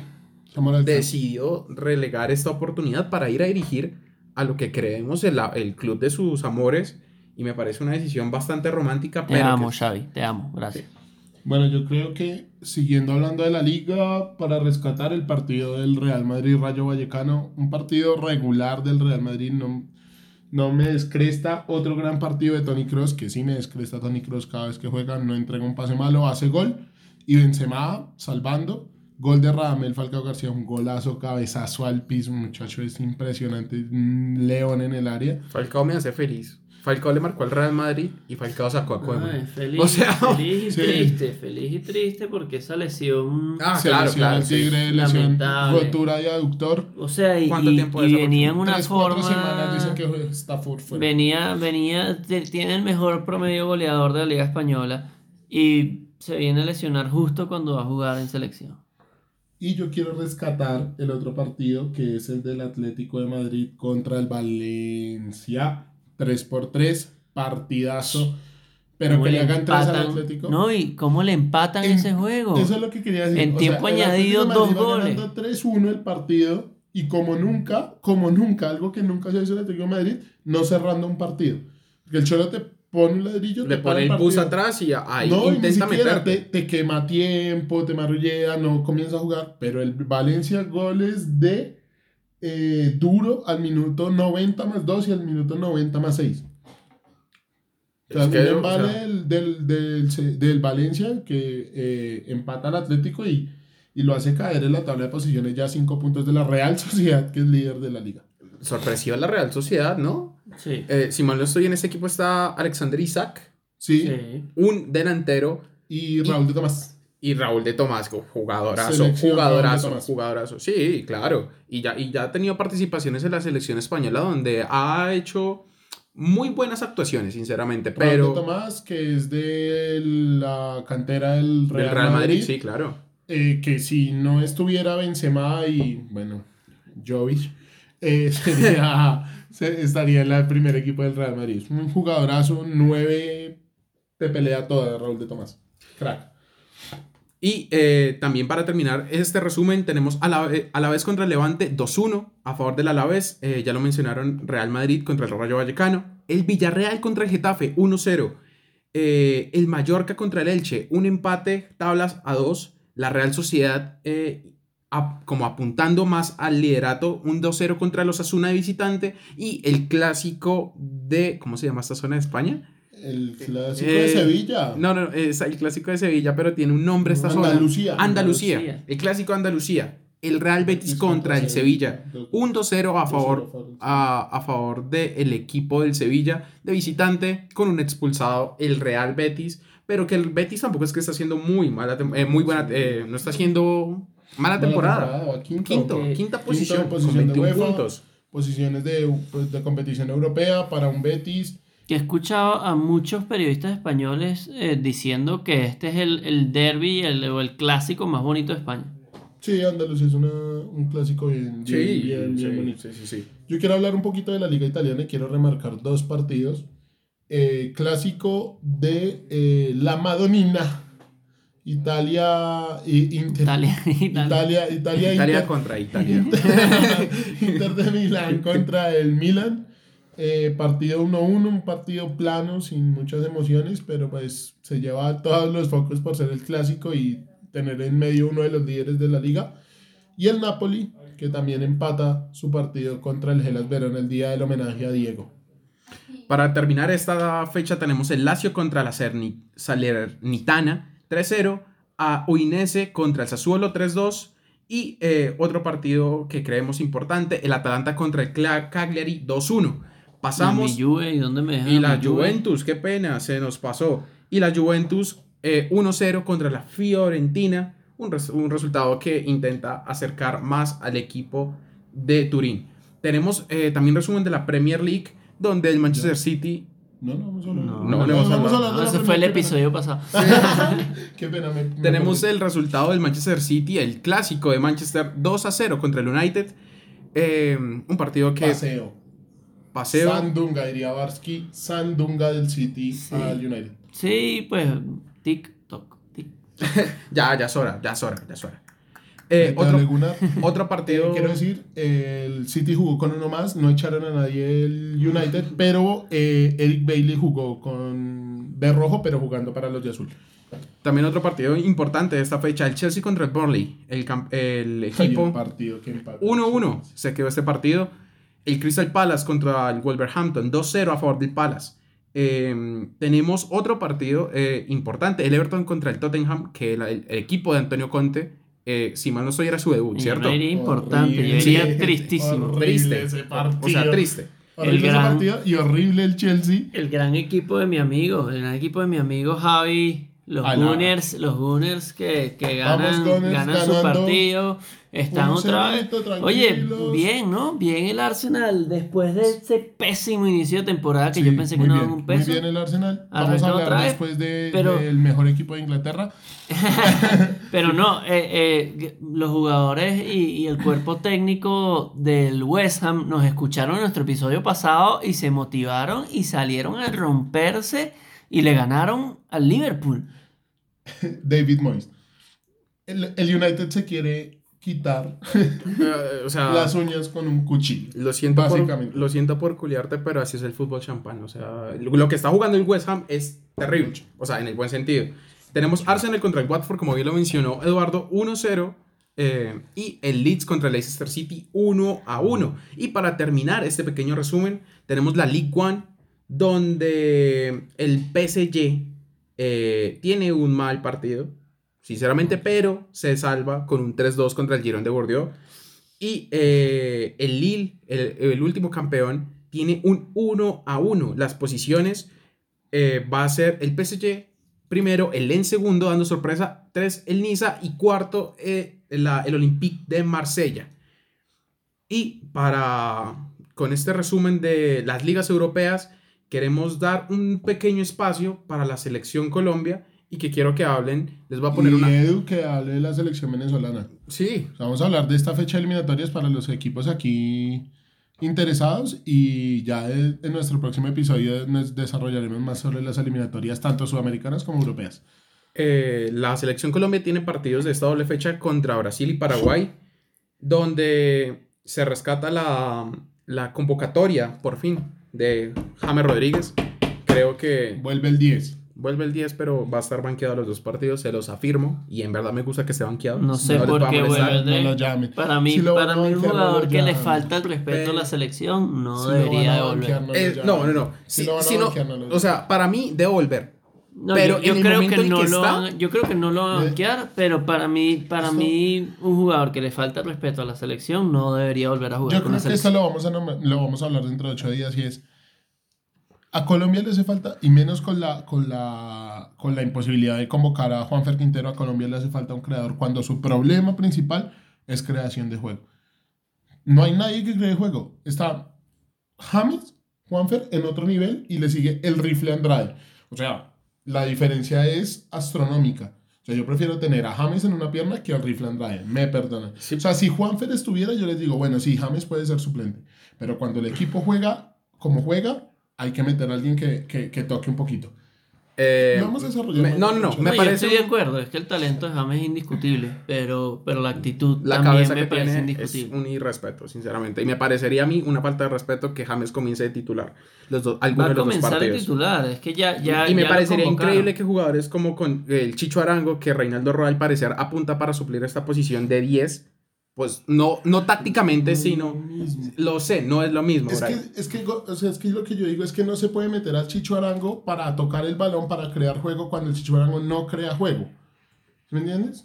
B: Al club.
A: decidió relegar esta oportunidad para ir a dirigir a lo que creemos el, el club de sus amores. Y me parece una decisión bastante romántica.
C: Te
A: pero
C: amo,
A: que-
C: Xavi, te amo, gracias.
B: Bueno, yo creo que siguiendo hablando de la liga, para rescatar el partido del Real Madrid-Rayo Vallecano, un partido regular del Real Madrid, no, no me descresta. Otro gran partido de Tony Cross, que sí me descresta Tony Cross cada vez que juega, no entrega un pase malo, hace gol. Y Benzema salvando. Gol de Radamel Falcao García, un golazo, cabezazo al piso, muchacho, es impresionante, un león en el área.
A: Falcao me hace feliz. Falcao le marcó al Real Madrid y Falcao sacó a Cueva.
C: Ay, feliz,
A: O sea,
C: feliz y
B: sí.
C: triste, feliz y triste porque esa lesión,
A: Ah,
B: Se
A: claro,
B: lesiona
A: claro.
B: el
A: sí.
B: Tigre, lesión,
C: Lamentable.
B: rotura de aductor.
C: o sea, y,
A: ¿Cuánto
C: y-
A: tiempo
C: y venía en una
B: Tres,
C: forma...
B: semanas dicen que.
C: Venía, venía, tiene el mejor promedio goleador de la Liga Española y se viene a lesionar justo cuando va a jugar en selección.
B: Y yo quiero rescatar el otro partido que es el del Atlético de Madrid contra el Valencia. 3 por 3 partidazo. Pero
C: ¿Cómo
B: que le hagan 3 al? Atlético.
C: No, y cómo le empatan
B: En-
C: ese juego.
B: Eso es lo que quería decir.
C: En
B: O
C: tiempo añadido, dos goles.
B: ganando 3-1 el partido. Y como nunca, como nunca, algo que nunca se hizo en el Atlético de Madrid, no cerrando un partido. Porque el Cholo te pone un ladrillo,
A: Le
B: te
A: pone el bus atrás y ahí
B: no, ni
A: intenta
B: te, te quema tiempo, te marrullea, no comienza a jugar. Pero el Valencia goles de eh, duro al minuto 90 más 2 y al minuto 90 más 6. O sea,
A: Es que, o sea,
B: del, del, del, del Valencia que eh, empata al Atlético y, y lo hace caer en la tabla de posiciones ya 5 puntos de la Real Sociedad, que es líder de la liga.
A: sorpresiva la Real Sociedad, ¿no?
C: Sí.
A: Eh, si mal no estoy en ese equipo está Alexander Isaac,
B: Sí,
C: Sí.
A: un delantero,
B: y Raúl de Tomás.
A: Y Raúl de Tomás, jugadorazo,
B: Selección
A: jugadorazo, jugadorazo. Sí, claro. Y ya, y ya ha tenido participaciones en la selección española donde ha hecho muy buenas actuaciones, sinceramente.
B: Raúl de
A: Pero
B: Tomás, que es de la cantera del
A: del
B: Real,
A: Madrid,
B: Madrid
A: sí, claro.
B: eh, que si no estuviera Benzema y, bueno, Jovic, eh, sería, se- estaría en el primer equipo del Real Madrid. Un jugadorazo, 9, te pelea toda Raúl de Tomás. Crack.
A: Y eh, también para terminar este resumen, tenemos a la, a la vez contra el Levante 2-1 a favor del Alavés. Eh, ya lo mencionaron, Real Madrid contra el Rayo Vallecano. El Villarreal contra el Getafe 1-0. Eh, el Mallorca contra el Elche, un empate, tablas a 2. La Real Sociedad como apuntando más al liderato, un 2-0 contra los Asuna de visitante. Y el clásico de, ¿cómo se llama esta zona de España?
B: El clásico
A: Eh,
B: de Sevilla.
A: No, no, es el clásico de Sevilla, pero tiene un nombre esta zona.
B: Andalucía.
A: Andalucía.
C: Andalucía.
A: El clásico de Andalucía. El Real Betis contra el Sevilla. Un 2-0 a favor,
B: 2-0
A: a, a favor del equipo del Sevilla de visitante con un expulsado el Real Betis. Pero que el Betis tampoco es que está haciendo muy mala, eh, muy buena, eh, no está haciendo mala temporada.
B: quinto.
A: Quinto,
C: Eh,
A: quinta posición,
B: posición
A: con
B: de
A: 21
B: UEFA.
A: puntos.
B: Posiciones de, pues, de competición europea para un Betis
C: que he escuchado a muchos periodistas españoles eh, diciendo que este es el, el derby el, o el clásico más bonito de España.
B: Sí, Andaluz es una, un clásico bien, bien,
A: Sí,
B: bien, bien
A: sí,
B: bonito.
A: sí, sí, sí.
B: Yo quiero hablar un poquito de la liga italiana y quiero remarcar dos partidos. Eh, clásico de eh, la Madonina. Italia, Inter,
C: Italia, Italia.
B: Italia, Italia,
A: Italia
B: Inter,
A: contra Italia.
B: Inter de Milán contra el Milan. Eh, partido 1-1, un partido plano, sin muchas emociones, pero pues se lleva todos los focos por ser el clásico y tener en medio uno de los líderes de la liga. Y el Napoli, que también empata su partido contra el Hellas Verona el día del homenaje a Diego.
A: Para terminar esta fecha tenemos el Lazio contra la Salernitana 3-0, a Udinese contra el Sassuolo 3-2 y eh, otro partido que creemos importante, el Atalanta contra el Cagliari 2-1. Pasamos
C: Y Juve, ¿y dónde me
A: y la? Juventus, qué pena, se nos pasó. Y la Juventus eh, 1-0 contra la Fiorentina, un, res- un resultado que intenta acercar más al equipo de Turín. Tenemos eh, también resumen de la Premier League, donde el Manchester City
B: No, no, vamos a hablar.
C: No,
A: no, no
B: de
C: No,
B: la
C: ese fue el episodio pasado.
B: Qué pena, me- me
A: Tenemos
B: perdí.
A: el resultado del Manchester City, el clásico de Manchester 2 a 0 contra el United. Eh, un partido que
B: paseo.
A: Paseo.
B: Sandunga, diría Barsky. Sandunga del City
C: Sí.
B: al United.
C: Sí, pues TikTok. tic.
A: Ya, ya es hora, ya es hora, ya es hora. Eh,
B: Otro,
A: otro, otro partido.
B: quiero decir, el City jugó con uno más, no echaron a nadie el United, pero eh, Eric Bailey jugó con de rojo, pero jugando para los de azul.
A: También otro partido importante de esta fecha, el Chelsea contra el Burnley. El, el equipo
B: partido que empató.
A: 1-1 se quedó este partido. El Crystal Palace contra el Wolverhampton, 2-0 a favor del Palace. Eh, tenemos otro partido eh, importante, el Everton contra el Tottenham, que el, el equipo de Antonio Conte, eh, si mal no estoy, era su debut, ¿cierto?
C: no iría importante, yo
B: Horrible. Sí.
C: tristísimo.
A: Triste.
B: ese partido.
A: O sea, triste.
B: Horrible
C: El
B: ese
C: gran-
B: partido y horrible el Chelsea.
C: El gran equipo de mi amigo, el gran equipo de mi amigo Javi, los
B: Ala.
C: Gunners, los Gunners que, ganan,
B: Gunners,
C: ganan su partido, están otra vez. Oye, bien, ¿no? Bien el Arsenal, después de ese pésimo inicio de temporada que
B: Sí,
C: yo pensé que no daban un peso.
B: Muy bien el Arsenal. Vamos a hablar
C: otra vez,
B: después de,
C: pero-
B: del mejor equipo de Inglaterra.
C: Pero no, eh, eh, los jugadores y, y el cuerpo técnico del West Ham nos escucharon en nuestro episodio pasado y se motivaron y salieron a romperse y le ganaron al Liverpool.
B: David Moyes. El, el United se quiere quitar
A: Eh, o sea,
B: las uñas con un cuchillo.
A: lo siento, por,
B: básicamente.
A: lo siento por culiarte, pero así es el fútbol champán. O sea, lo lo que está jugando el West Ham es terrible. O sea, en el buen sentido. Tenemos Arsenal contra el Watford, como bien lo mencionó Eduardo, 1-0. eh, y el Leeds contra el Leicester City 1 a 1. Y para terminar este pequeño resumen, tenemos la League One, donde el PSG eh, tiene un mal partido, sinceramente, pero se salva con un 3-2 contra el Girón de Bordeaux. Y eh, el Lille, el, último campeón, tiene un 1 a 1. Las posiciones eh, va a ser el PSG primero, el Lens segundo, dando sorpresa, 3 el Niza y cuarto eh, el Olympique de Marsella. Y para, con este resumen de las ligas europeas, queremos dar un pequeño espacio para la selección Colombia y que quiero que hablen. Les voy a poner
B: y
A: una...
B: Edu que hable de la selección venezolana.
A: Sí,
B: O sea, vamos a hablar de esta fecha de eliminatorias para los equipos aquí interesados y ya de- en nuestro próximo episodio nos desarrollaremos más sobre las eliminatorias tanto sudamericanas como europeas.
A: Eh, la selección Colombia tiene partidos de esta doble fecha contra Brasil y Paraguay, donde se rescata la, la convocatoria, por fin, de James Rodríguez. Creo que
B: Vuelve el 10.
A: Vuelve el 10, pero va a estar banqueado los dos partidos, se los afirmo, y en verdad me gusta que esté banqueado.
C: No sé por qué vuelve.
B: No lo llame.
C: Para mí,
B: Si lo
C: para mí un
B: banquear, no
C: jugador que le falta el respeto a la
A: Pero-
C: selección no
B: Si
C: debería
B: van
C: de
B: a
C: volver.
B: banquear, no
A: Eh, no, no, no.
B: Si
A: Si-
B: lo van a
A: si no-
B: banquear, no
A: o sea, para mí debe volver.
C: No,
A: Pero
C: yo, yo
A: en el
C: creo que no
A: que
C: lo
A: está-
C: van, yo creo que no lo van a
B: Eh,
C: banquear, pero para mí, para
B: esto-
C: mí, un jugador que le falta el respeto a la selección no debería volver a jugar
B: Yo
C: con la
B: creo que esto
C: selección.
B: lo vamos, a lo vamos a hablar dentro de ocho días y es a Colombia le hace falta y menos con la con la con la imposibilidad de convocar a Juanfer Quintero a Colombia le hace falta un creador cuando su problema principal es creación de juego. No hay nadie que cree juego. Está James Juanfer en otro nivel y le sigue el rifle Andrade. O sea, la diferencia es astronómica. O sea, yo prefiero tener a James en una pierna que al rifle Andrade. Me perdonan. O sea, si Juanfer estuviera, yo les digo, bueno, sí, James puede ser suplente. Pero cuando el equipo juega como juega, hay que meter a alguien que, que, que toque un poquito.
A: Eh,
B: Vamos a desarrollar
A: me- no, no, no, me
C: No,
A: parece
C: estoy de acuerdo, es que el talento de James es indiscutible, pero, pero la actitud
A: la
C: también
A: cabeza
C: me
A: que
C: parece
A: tiene es
C: indiscutible.
A: un irrespeto, sinceramente. Y me parecería a mí una falta de respeto que James comience de titular los dos,
C: Va
A: alguno
C: a
A: de los dos
C: comenzar
A: partidos.
C: titular, es que ya, ya
A: y me
C: ya
A: parecería increíble que jugadores como con el Chicho Arango, que Reinaldo Roa al parecer apunta para suplir esta posición de 10, pues no, no tácticamente, sino
B: mismo.
A: lo sé, no es lo mismo.
B: Es que, es, que, o sea, es que lo que yo digo es que no se puede meter al Chicho Arango para tocar el balón, para crear juego, cuando el Chicho Arango no crea juego. ¿Me entiendes?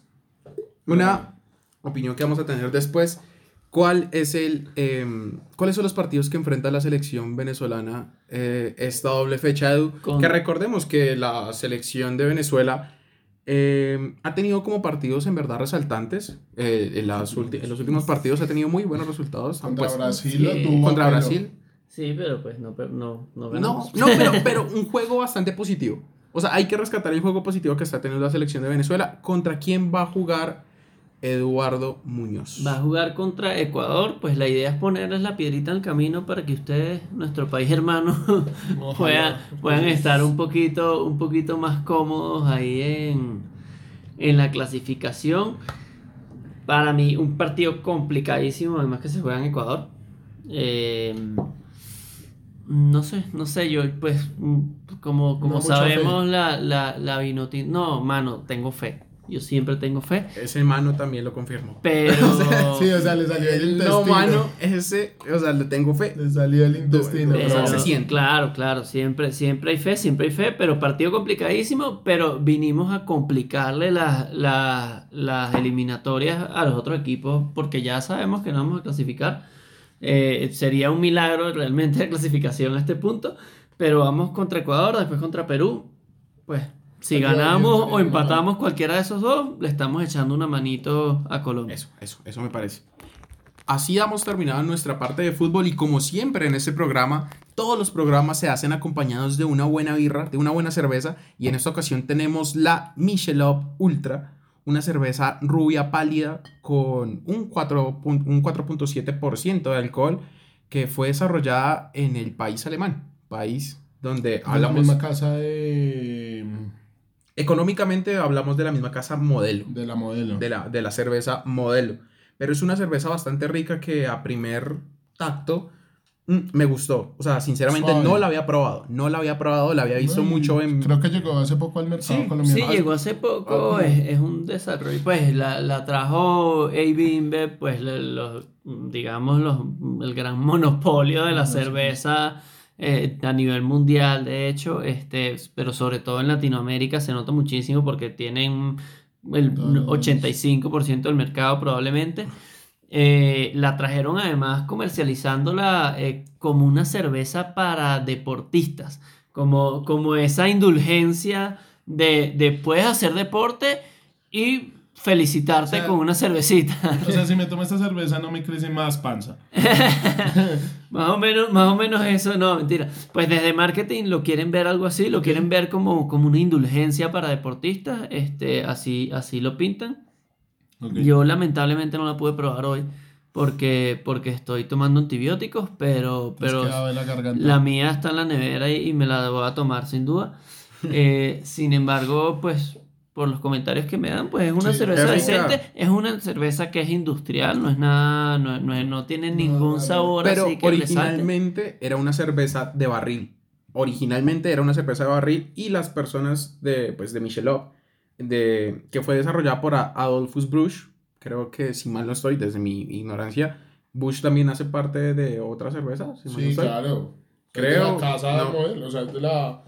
A: Una opinión que vamos a tener después. ¿Cuál es el, em, ¿Cuáles son los partidos que enfrenta la selección venezolana eh, esta doble fecha, Edu?
C: Con-
A: Que recordemos que la selección de Venezuela em, ha tenido como partidos en verdad resaltantes. eh, en, las ulti- en los últimos partidos ha tenido muy buenos resultados.
B: Contra
A: pues,
B: Brasil
C: sí,
B: tuvo.
A: contra
B: pero-
A: Brasil.
C: Sí, pero pues no, pero no, no
A: No,
C: ganamos.
A: no pero, pero un juego bastante positivo. O sea, hay que rescatar el juego positivo que está teniendo la selección de Venezuela. ¿Contra quién va a jugar Eduardo Muñoz?
C: Va a jugar contra Ecuador, pues la idea es ponerles la piedrita en el camino para que ustedes, nuestro país hermano, puedan, puedan estar un poquito, un poquito más cómodos ahí en, en la clasificación. Para mí, un partido complicadísimo, además que se juega en Ecuador. Eh, no sé, no sé, yo pues mm, como, como
B: No
C: sabemos la, la, la No, mano, tengo fe. Yo siempre tengo fe.
A: Ese mano también lo confirmó.
C: Pero...
B: Sí, o sea, le salió el intestino.
A: No, mano, ese, o sea, le tengo fe.
B: Le salió el intestino.
A: Pero-
C: Pero,
A: o sea, se siente.
C: Claro, claro, siempre, siempre hay fe, siempre hay fe, pero partido complicadísimo, pero vinimos a complicarle las, las, las eliminatorias a los otros equipos porque ya sabemos que no vamos a clasificar. Eh, sería un milagro realmente la clasificación a este punto, pero vamos contra Ecuador, después contra Perú, pues si
B: bien,
C: ganamos o empatamos cualquiera de esos dos, le estamos echando una manito a Colombia.
A: Eso, eso, eso me parece. Así hemos terminado nuestra parte de fútbol y como siempre en este programa, todos los programas se hacen acompañados de una buena birra, de una buena cerveza y en esta ocasión tenemos la Michelob Ultra, una cerveza rubia pálida con un 4 pun- un 4.7% de alcohol que fue desarrollada en el país alemán, país donde
B: la
A: hablamos
B: misma casa de,
A: económicamente hablamos de la misma casa modelo.
B: de la modelo.
A: de la, de la cerveza modelo. Pero es una cerveza bastante rica que a primer tacto mm, me gustó. O sea, sinceramente
B: Suave.
A: no la había probado. No la había probado, la había visto
B: No, y
A: mucho en...
B: Creo que llegó hace poco al mercado
A: Sí,
B: colombiano.
C: Sí, llegó hace poco,
A: Ah,
C: es, es un desarrollo. Pues la, la trajo AB InBev, pues los, digamos, los, el gran monopolio de la
B: sí.
C: Eh, a nivel mundial, de hecho, este, pero sobre todo en Latinoamérica se nota muchísimo porque tienen el
B: Todos.
C: 85% del mercado probablemente. Eh, la trajeron además comercializándola eh, como una cerveza para deportistas, como, como esa indulgencia de, de puedes hacer deporte y felicitarte
B: O sea,
C: con una cervecita.
B: O sea, si me tomo esta cerveza no me crece más panza.
C: más, o menos, más o menos eso, no, mentira. Pues desde marketing lo quieren ver algo así, lo quieren ver como, como una indulgencia para deportistas, este, así, así lo pintan.
B: Ok.
C: Yo lamentablemente no la pude probar hoy porque, porque estoy tomando antibióticos, pero, pero
B: la
C: la mía está en la nevera y, y me la voy a tomar sin duda. Eh, sin embargo, pues por los comentarios que me dan, pues es una
B: Sí,
C: cerveza
A: es rica.
C: decente, es una cerveza que es industrial, no es nada, no, no, no tiene ningún
B: no,
C: sabor
A: Pero
C: así que
A: originalmente era una cerveza de barril. Originalmente era una cerveza de barril y las personas de, pues, de Michelob, de, que fue desarrollada por Adolphus Busch, creo que si mal no estoy, desde mi ignorancia, Bush también hace parte de otra cerveza. si mal no
B: Sí, claro.
A: Creo,
B: De la casa
A: no.
B: de modelo, o sea, es de la,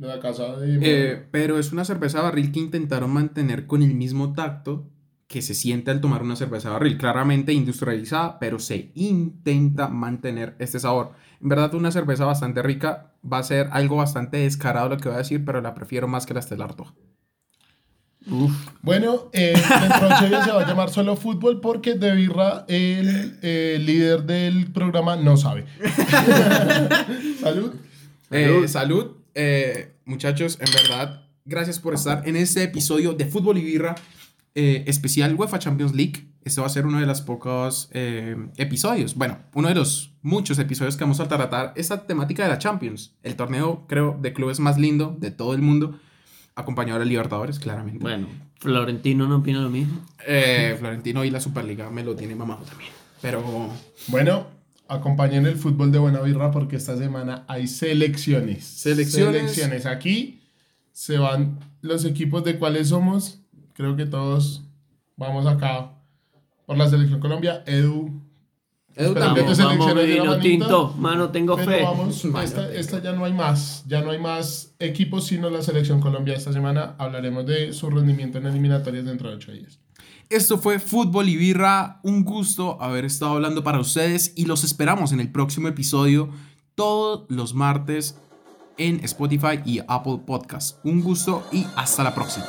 B: de la casa de
A: Eh, pero es una cerveza de barril que intentaron mantener con el mismo tacto que se siente al tomar una cerveza de barril. Claramente industrializada, pero se intenta mantener este sabor. En verdad, una cerveza bastante rica. Va a ser algo bastante descarado lo que voy a decir, pero la prefiero más que la Stella Artois.
B: Bueno, eh, días se va a llamar solo fútbol porque De Birra, el eh, líder del programa, no sabe. Salud.
A: Eh, salud, eh, muchachos, en verdad, gracias por estar en este episodio de Fútbol y Birra eh, especial UEFA Champions League. Este va a ser uno de los pocos eh, episodios, bueno, uno de los muchos episodios que vamos a tratar esta temática de la Champions, el torneo, creo, de clubes más lindo de todo el mundo, acompañado de la Libertadores, claramente.
C: Bueno, Florentino no opina lo mismo.
A: Eh, Florentino y la Superliga me lo tiene mamado también. Pero
B: Bueno, acompañen el fútbol de Buena Birra porque esta semana hay selecciones.
A: Selecciones.
B: Selecciones. Aquí se van los equipos de cuáles somos. Creo que todos vamos acá por la selección Colombia. Edu.
A: Edu también.
C: Vamos,
B: te
C: vamos, vino
B: manita.
C: tinto. Mano, tengo
B: Pero
C: fe.
B: vamos,
A: Vaya,
B: esta,
A: venga.
B: esta ya no hay más. Ya no hay más equipos sino la selección Colombia. Esta semana hablaremos de su rendimiento en eliminatorias dentro de ocho días.
A: Esto fue Fútbol y Birra. Un gusto haber estado hablando para ustedes y los esperamos en el próximo episodio todos los martes en Spotify y Apple Podcast. Un gusto y hasta la próxima.